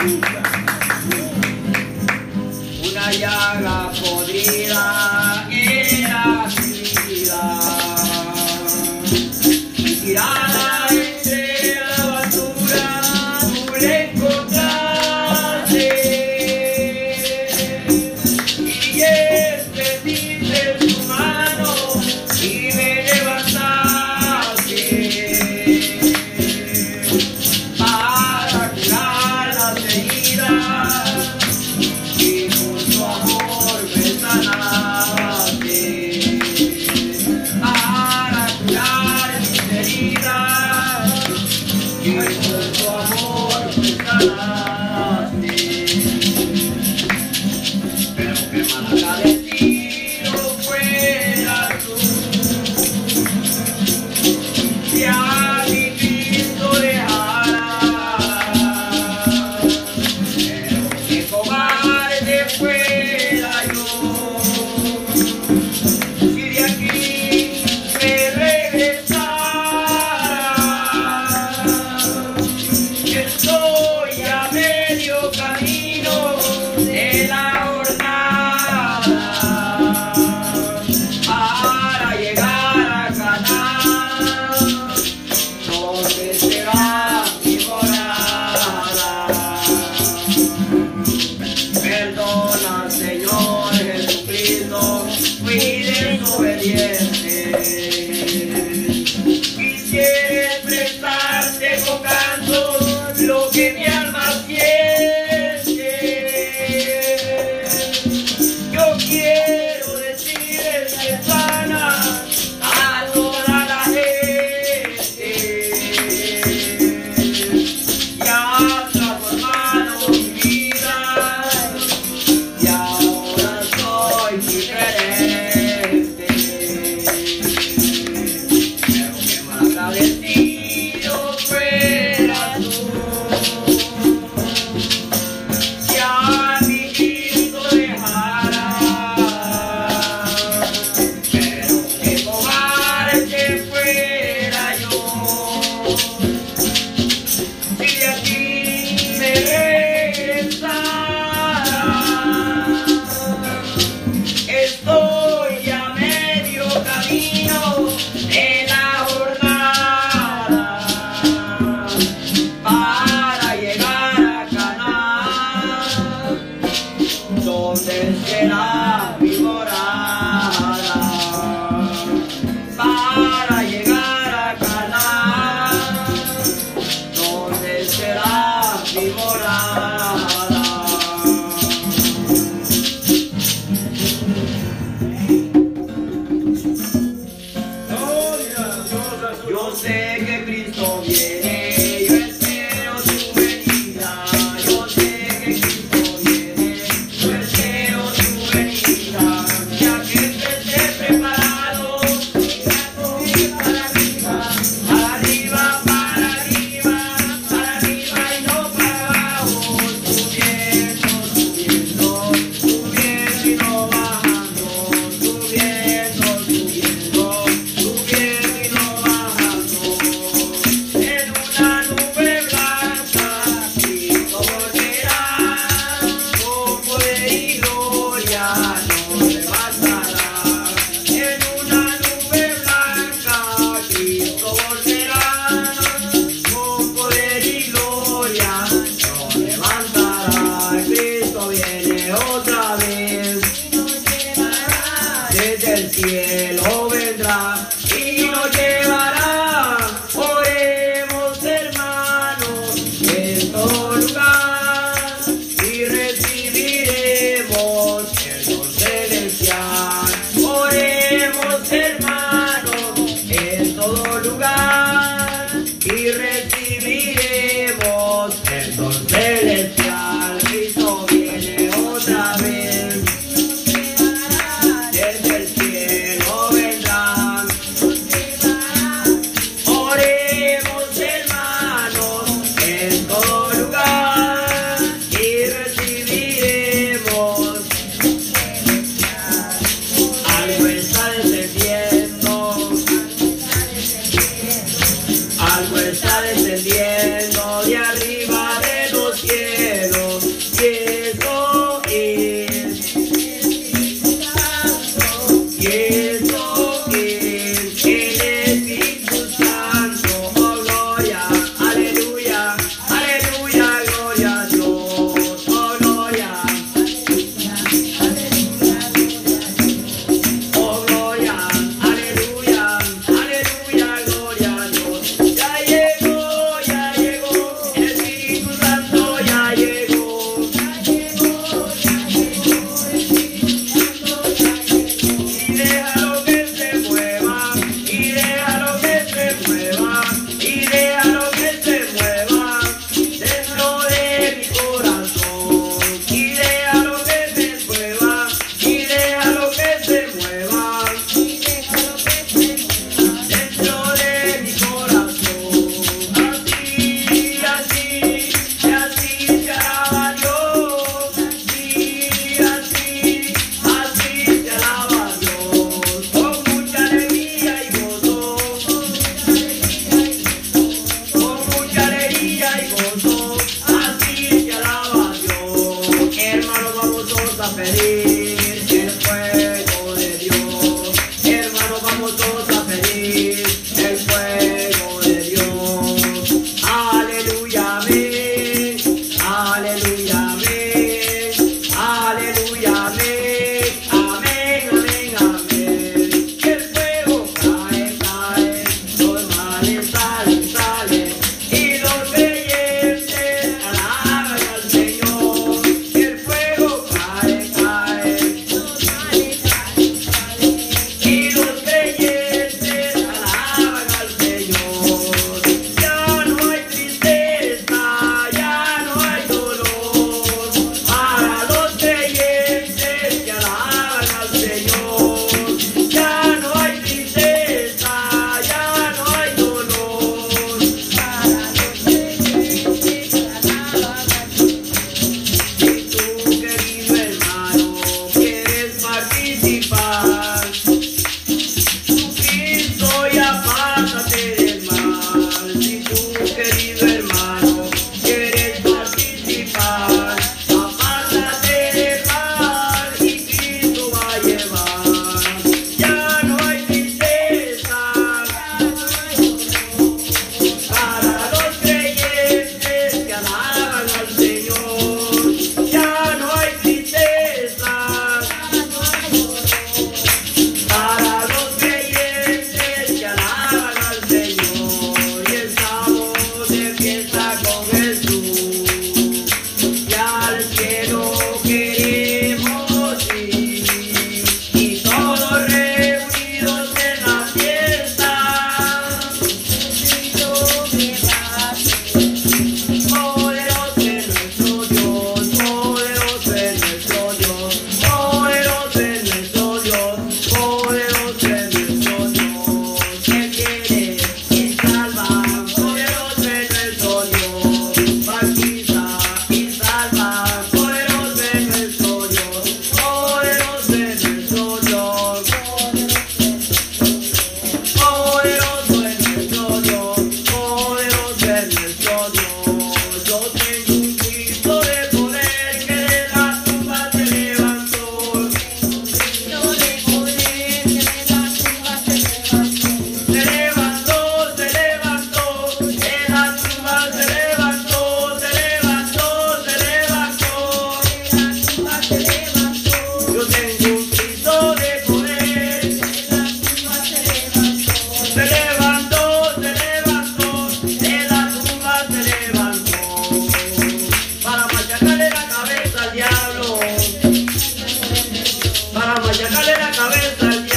Una llaga Yo guayacale la cabeza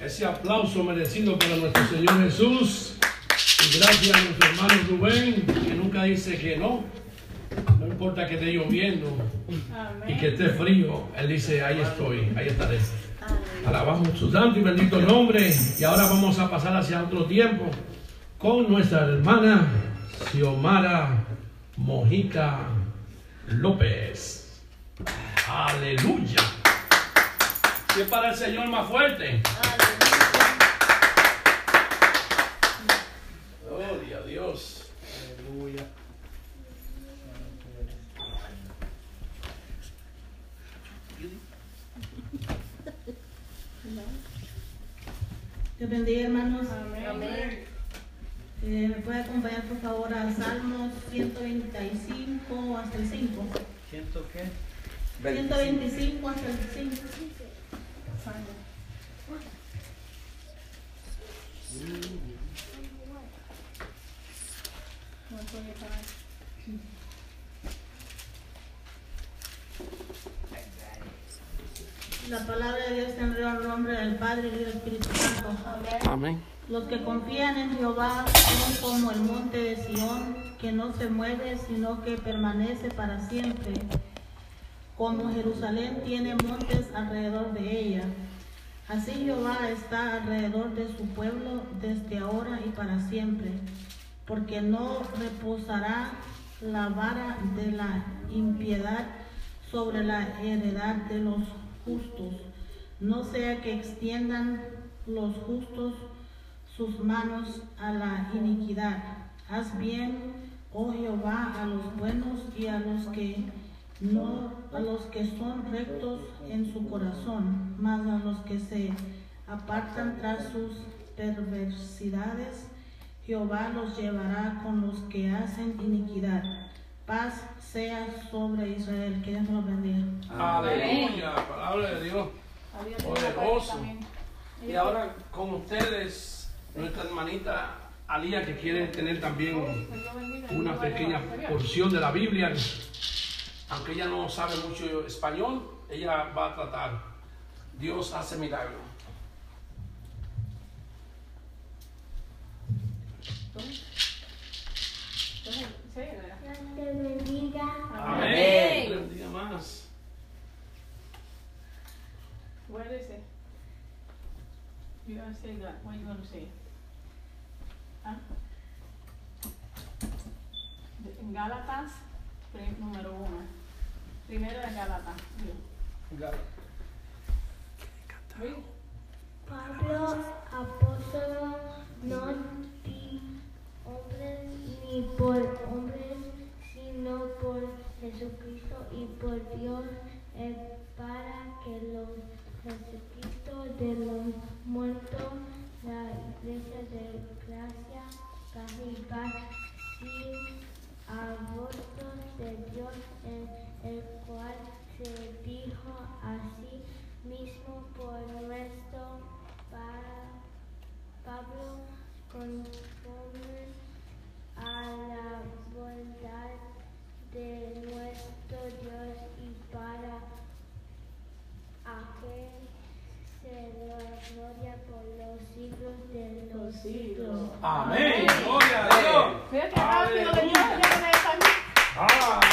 Ese aplauso merecido para nuestro Señor Jesús. Y gracias a nuestro hermano Rubén, que nunca dice que no. No importa que esté lloviendo y que esté frío. Él dice, ahí estoy, ahí estaré. Alabamos su santo y bendito nombre. Y ahora vamos a pasar hacia otro tiempo con nuestra hermana Xiomara Mojica López. Aleluya. Que para el Señor más fuerte. Gloria a Dios. Aleluya. Dios bendiga, hermanos. Eh, ¿Me puede acompañar, por favor, a Salmos 125 hasta el 5? ¿Siento qué? 125 hasta el 5. La palabra de Dios en el nombre del Padre y del Espíritu Santo. Amén. Los que confían en Jehová son como el monte de Sión, que no se mueve, sino que permanece para siempre. Como Jerusalén tiene montes alrededor de ella. Así Jehová está alrededor de su pueblo desde ahora y para siempre. Porque no reposará la vara de la impiedad sobre la heredad de los justos. No sea que extiendan los justos sus manos a la iniquidad. Haz bien, oh Jehová, a los buenos y a los que no, a los que son rectos en su corazón, mas a los que se apartan tras sus perversidades, Jehová los llevará con los que hacen iniquidad. Paz sea sobre Israel. Que Dios nos bendiga. Aleluya. Palabra de Dios. Poderoso. también. Y ahora con ustedes, nuestra hermanita Alía, que quiere tener también una pequeña porción de la Biblia, aunque ella no sabe mucho español, ella va a tratar. Dios hace milagros. Dios te bendiga. Amén. Dios bendiga más. Where is it? You gonna say that, what you gonna say? Gálatas, número uno. Primero de Gálatas. Read. Pablo, apóstol, no ni por hombres, sino por Jesucristo y por Dios, eh, para que los resucitos de los muertos, la iglesia de gracia, y paz, sin abortos de Dios, en el cual se dijo así mismo por nuestro pa- Pablo, conforme a la bondad de nuestro Dios y para aquel se la gloria por los siglos de los siglos. Amén. Gloria a Dios. Fíjate rápido. Aleluya.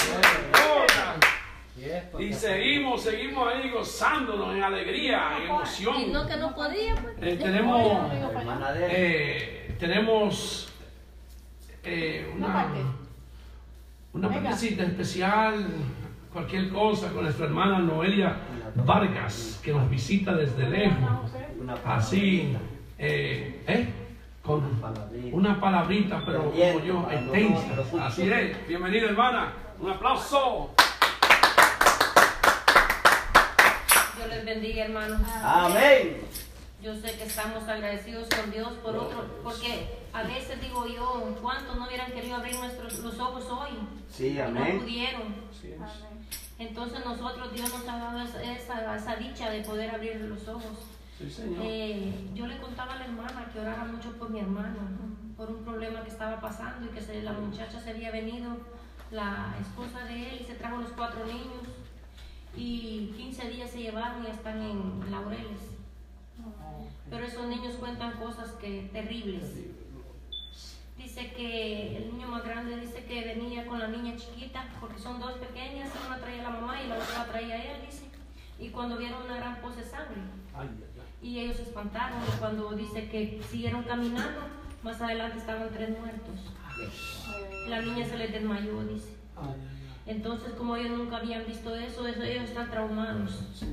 Y seguimos, seguimos ahí gozándonos en alegría, en emoción. Y no que no podía, pues. Eh, tenemos, eh, tenemos eh, Una una, parte. una partecita especial, cualquier cosa con nuestra hermana Noelia Vargas, que nos visita desde lejos. una Así, eh, ¿eh? con una palabrita, pero como yo, extensa. Así es. Bienvenida, hermana. Un aplauso. Dios les bendiga, hermanos. Amén. Yo sé que estamos agradecidos con Dios por otro, porque a veces digo yo, ¿cuántos no hubieran querido abrir nuestros los ojos hoy? Sí, Y no amén. pudieron. Entonces nosotros, Dios nos ha dado esa, dicha de poder abrir los ojos. Sí, señor. Eh, yo le contaba a la hermana que orara mucho por mi hermano, por un problema que estaba pasando y que se- la muchacha se había venido, la esposa de él, y se trajo los cuatro niños. Y 15 días se llevaron y están en Laureles. Pero esos niños cuentan cosas que terribles. Dice que el niño más grande dice que venía con la niña chiquita, porque son dos pequeñas, una traía la mamá y la otra la traía él, dice. Y cuando vieron una gran pose de sangre, y ellos se espantaron cuando dice que siguieron caminando, más adelante estaban tres muertos. La niña se les desmayó, dice. Entonces, como ellos nunca habían visto eso, eso ellos están traumados.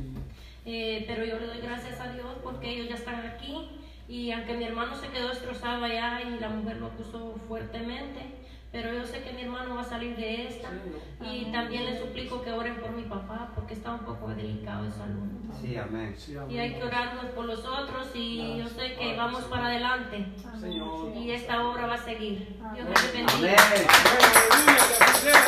Eh, pero yo le doy gracias a Dios porque ellos ya están aquí y aunque mi hermano se quedó destrozado allá y la mujer lo acusó fuertemente, pero yo sé que mi hermano va a salir de esta y también le suplico que oren por mi papá porque está un poco delicado de salud. Sí, amén. Sí, amén. Y hay que orarnos por los otros y yo sé que vamos para adelante Señor. y esta obra va a seguir. Dios Amén. bendiga. Sea.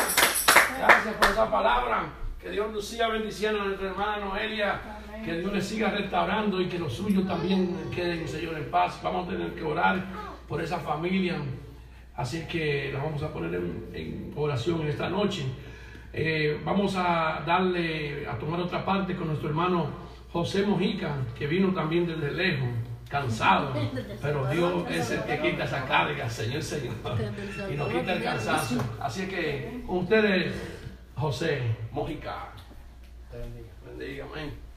Gracias por esa palabra. Que Dios nos siga bendiciendo a nuestra hermana Noelia. Que Dios le siga restaurando y que los suyos también queden, Señor, en paz. Vamos a tener que orar por esa familia. Así que la vamos a poner en, en oración en esta noche. Eh, vamos a darle, a tomar otra parte con nuestro hermano José Mojica, que vino también desde lejos, cansado. Pero Dios es el que quita esa carga, Señor, Señor. Y nos quita el cansancio. Así que con ustedes, José Mojica. Bendiga, amén.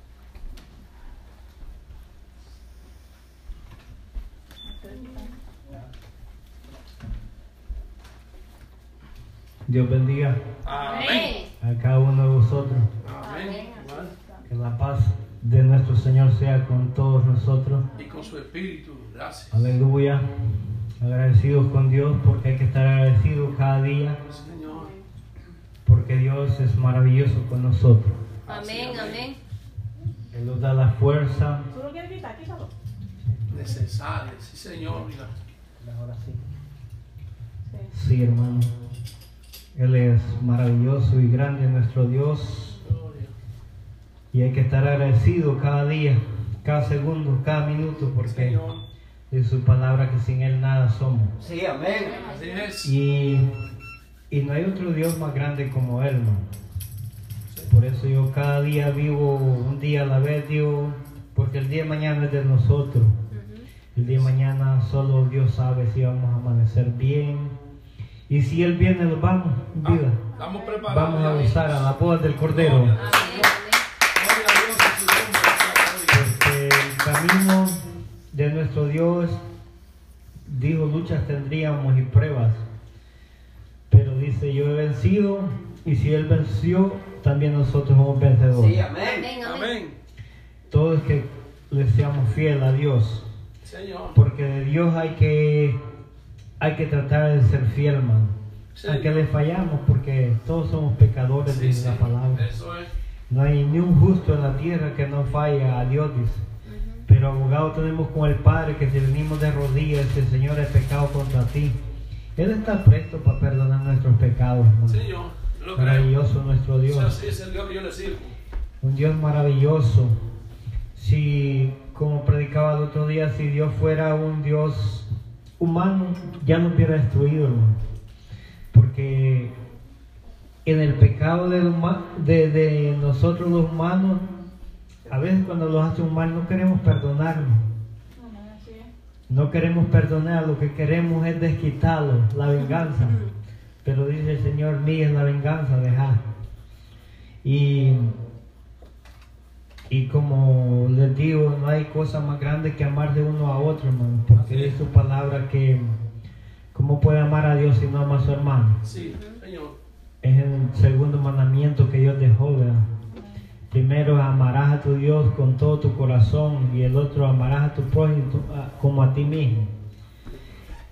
Dios bendiga Amén. a cada uno de vosotros. Amén. Que la paz de nuestro Señor sea con todos nosotros. Y con su espíritu, gracias. Aleluya. Agradecidos con Dios porque hay que estar agradecidos cada día Señor. porque Dios es maravilloso con nosotros. Amén, amén. Él nos da la fuerza. ¿Tú lo quieres quitar? Quítalo. Necesario, sí, Señor. mira. Ahora sí. Sí, hermano. Él es maravilloso y grande nuestro Dios y hay que estar agradecido cada día cada segundo, cada minuto, porque es su palabra que sin Él nada somos. Sí, amén. Así es. Y, y no hay otro Dios más grande como Él, hermano. Por eso yo cada día vivo un día a la vez, digo, porque el día de mañana es de nosotros. El día de mañana solo Dios sabe si vamos a amanecer bien. Y si Él viene, nos vamos, Ah, vida. Estamos preparados. Vamos a gozar a la boda del Cordero. Gloria a Dios en su nombre. Porque el camino de nuestro Dios, dijo, luchas tendríamos y pruebas. Pero dice, yo he vencido y si Él venció, también nosotros somos vencedores. Sí, amén. Amén, amén. Amén. Todo es que le seamos fiel a Dios. Señor. Porque de Dios hay que, hay que tratar de ser fiel, hermano. Sí. Aunque le fallamos, porque todos somos pecadores Sí, de sí. la palabra. Eso es. No hay ni un justo en la tierra que no falla a Dios, dice. Pero abogado tenemos con el Padre que si venimos de rodillas, el Señor he pecado contra ti. Él está presto para perdonar nuestros pecados, hermano. Señor. Lo creo. Maravilloso nuestro O sea, Dios. así es el Dios que yo le sirvo. Un Dios maravilloso. Si, como predicaba el otro día, si Dios fuera un Dios humano, ya nos hubiera destruido, hermano. Porque en el pecado huma- de, de nosotros los humanos, a veces cuando los hace un mal no queremos perdonarlo. No queremos perdonar, lo que queremos es desquitarlo, la venganza. Pero dice el Señor, mía es la venganza, dejar. Y, y como les digo, no hay cosa más grande que amar de uno a otro, hermano. Porque es su palabra que, ¿cómo puede amar a Dios si no ama a su hermano? Sí, Señor. Es el segundo mandamiento que Dios dejó, ¿verdad? Primero amarás a tu Dios con todo tu corazón y el otro amarás a tu prójimo como a ti mismo.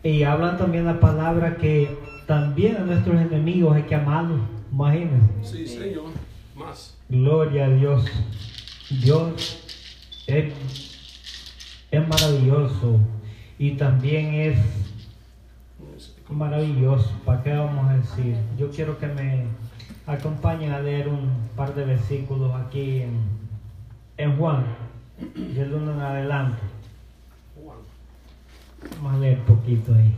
Y hablan también la palabra que también a nuestros enemigos hay que amarlos, imagínense. Sí, Señor. Más. Gloria a Dios. Dios es, es maravilloso y también es maravilloso. ¿Para qué vamos a decir? Yo quiero que me acompañen a leer un par de versículos aquí en, en Juan, del 1 en adelante. Juan. Vamos a leer poquito ahí.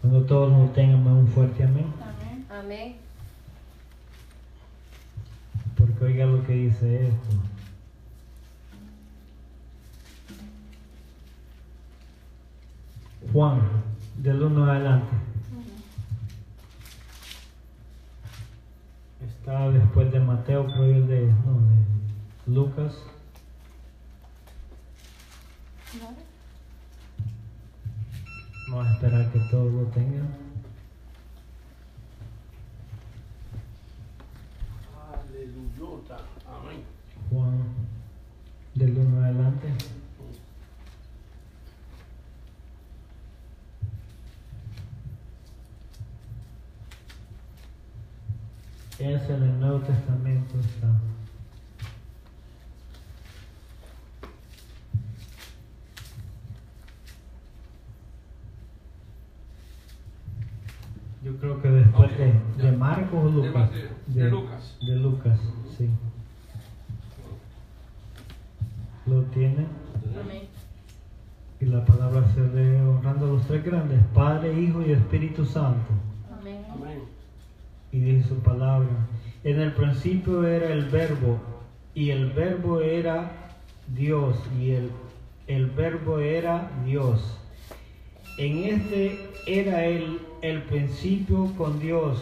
Cuando todos lo tengan, un fuerte amén. Amén. Porque oiga lo que dice esto. Juan, del 1 adelante. Está después de Mateo, creo yo, de, no, de Lucas. Vamos a esperar que todos lo tengan. Juan, del 1 adelante. Es en el Nuevo Testamento está. Yo creo que después de, de Marcos o De Lucas. Mateo, de Lucas. De Lucas, sí. Lo tiene. Amén. Y la palabra se lee honrando a los tres grandes, Padre, Hijo y Espíritu Santo. Amén. Amén. Y dice su palabra. En el principio era el verbo, y el verbo era Dios, y el, el verbo era Dios. En este era el, el principio con Dios.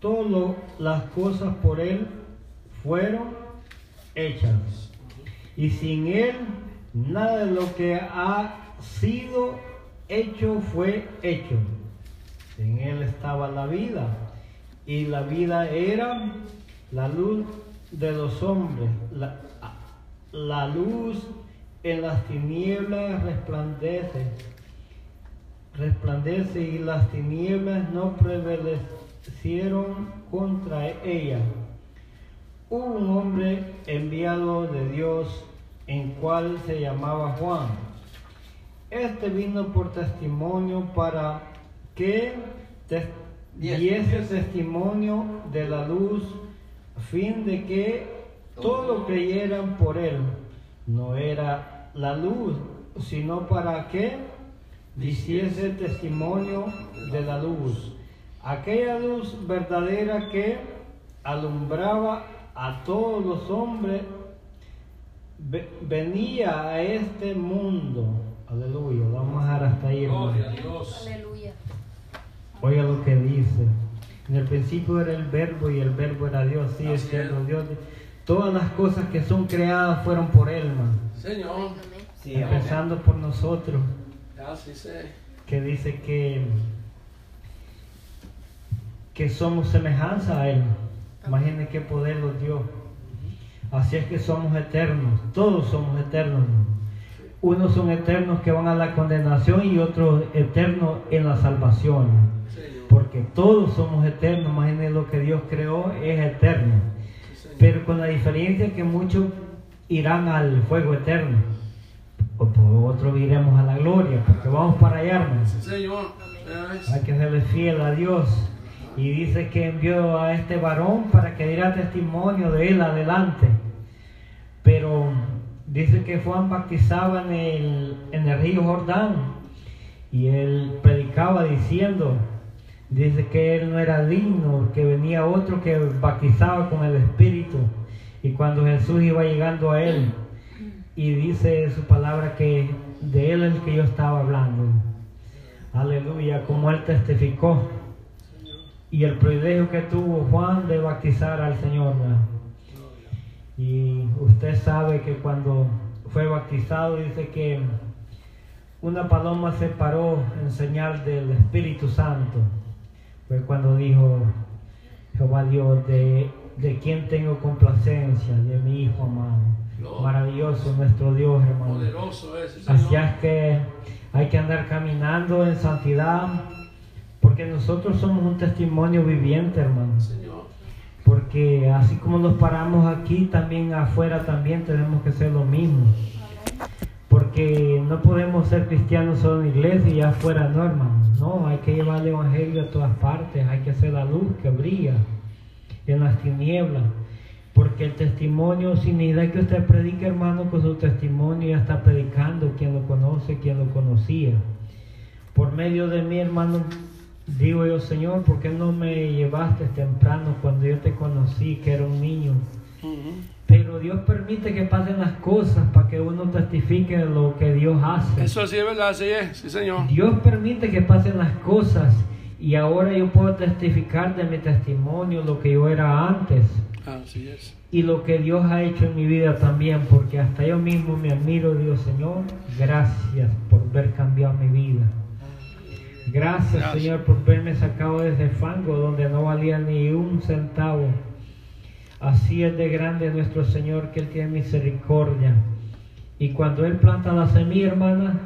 Todas las cosas por Él fueron hechas. Y sin Él, nada de lo que ha sido hecho fue hecho. En Él estaba la vida. Y la vida era la luz de los hombres. La, la luz en las tinieblas resplandece. Resplandece y las tinieblas no prevalecieron contra ella. Hubo un hombre enviado de Dios en cual se llamaba Juan. Este vino por testimonio para que Diez. diese testimonio de la luz, a fin de que todos creyeran por él. No era la luz, sino para que diciese testimonio de la luz. Aquella luz verdadera que alumbraba a todos los hombres ve- venía a este mundo. Aleluya. Vamos a dejar hasta ahí. hermano. Gloria a Dios. Aleluya. Oiga lo que dice. En el principio era el verbo y el verbo era Dios. Sí, es cierto. Dios, todas las cosas que son creadas fueron por Él. Señor. Sí, amén. Empezando por nosotros, Así sé. que dice que, que somos semejanza a Él. Imaginen qué poder nos dio. Así es que somos eternos. Todos somos eternos. Unos son eternos que van a la condenación y otros eternos en la salvación. Porque todos somos eternos, imagínense lo que Dios creó es eterno. Pero con la diferencia que muchos irán al fuego eterno. O por otros iremos a la gloria, porque vamos para allá, Señor. Hay que serle fiel a Dios. Y dice que envió a este varón para que diera testimonio de él adelante. Pero dice que Juan bautizaba en el, en el río Jordán. Y él predicaba diciendo, dice que él no era digno, que venía otro que bautizaba con el Espíritu. Y cuando Jesús iba llegando a él, y dice su palabra que de él es el que yo estaba hablando. Aleluya, como él testificó. Y el privilegio que tuvo Juan de bautizar al Señor. Y usted sabe que cuando fue bautizado dice que una paloma se paró en señal del Espíritu Santo. Fue cuando dijo Jehová Dios, de, de quien tengo complacencia, de mi Hijo amado. Maravilloso nuestro Dios, hermano. Poderoso es. sí, Así es que hay que andar caminando en santidad, porque nosotros somos un testimonio viviente, hermano. Porque así como nos paramos aquí, también afuera también tenemos que ser lo mismo. Porque no podemos ser cristianos solo en la iglesia y afuera no, hermano. No, hay que llevar el evangelio a todas partes, hay que ser la luz que brilla en las tinieblas. Porque el testimonio, sin necesidad que usted predique, hermano, con su testimonio ya está predicando quien lo conoce, quien lo conocía. Por medio de mí, hermano, digo yo, Señor, ¿por qué no me llevaste temprano cuando yo te conocí, que era un niño? Ujú. Pero Dios permite que pasen las cosas para que uno testifique lo que Dios hace. Eso sí es verdad, sí es. Sí, Señor. Dios permite que pasen las cosas y ahora yo puedo testificar de mi testimonio, lo que yo era antes Así es. y lo que Dios ha hecho en mi vida también, porque hasta yo mismo me admiro, Dios Señor, gracias por ver cambiado mi vida. Gracias, Gracias. Señor por verme sacado de ese fango donde no valía ni un centavo. Así es de grande nuestro Señor que Él tiene misericordia. Y cuando Él planta la semilla, hermana,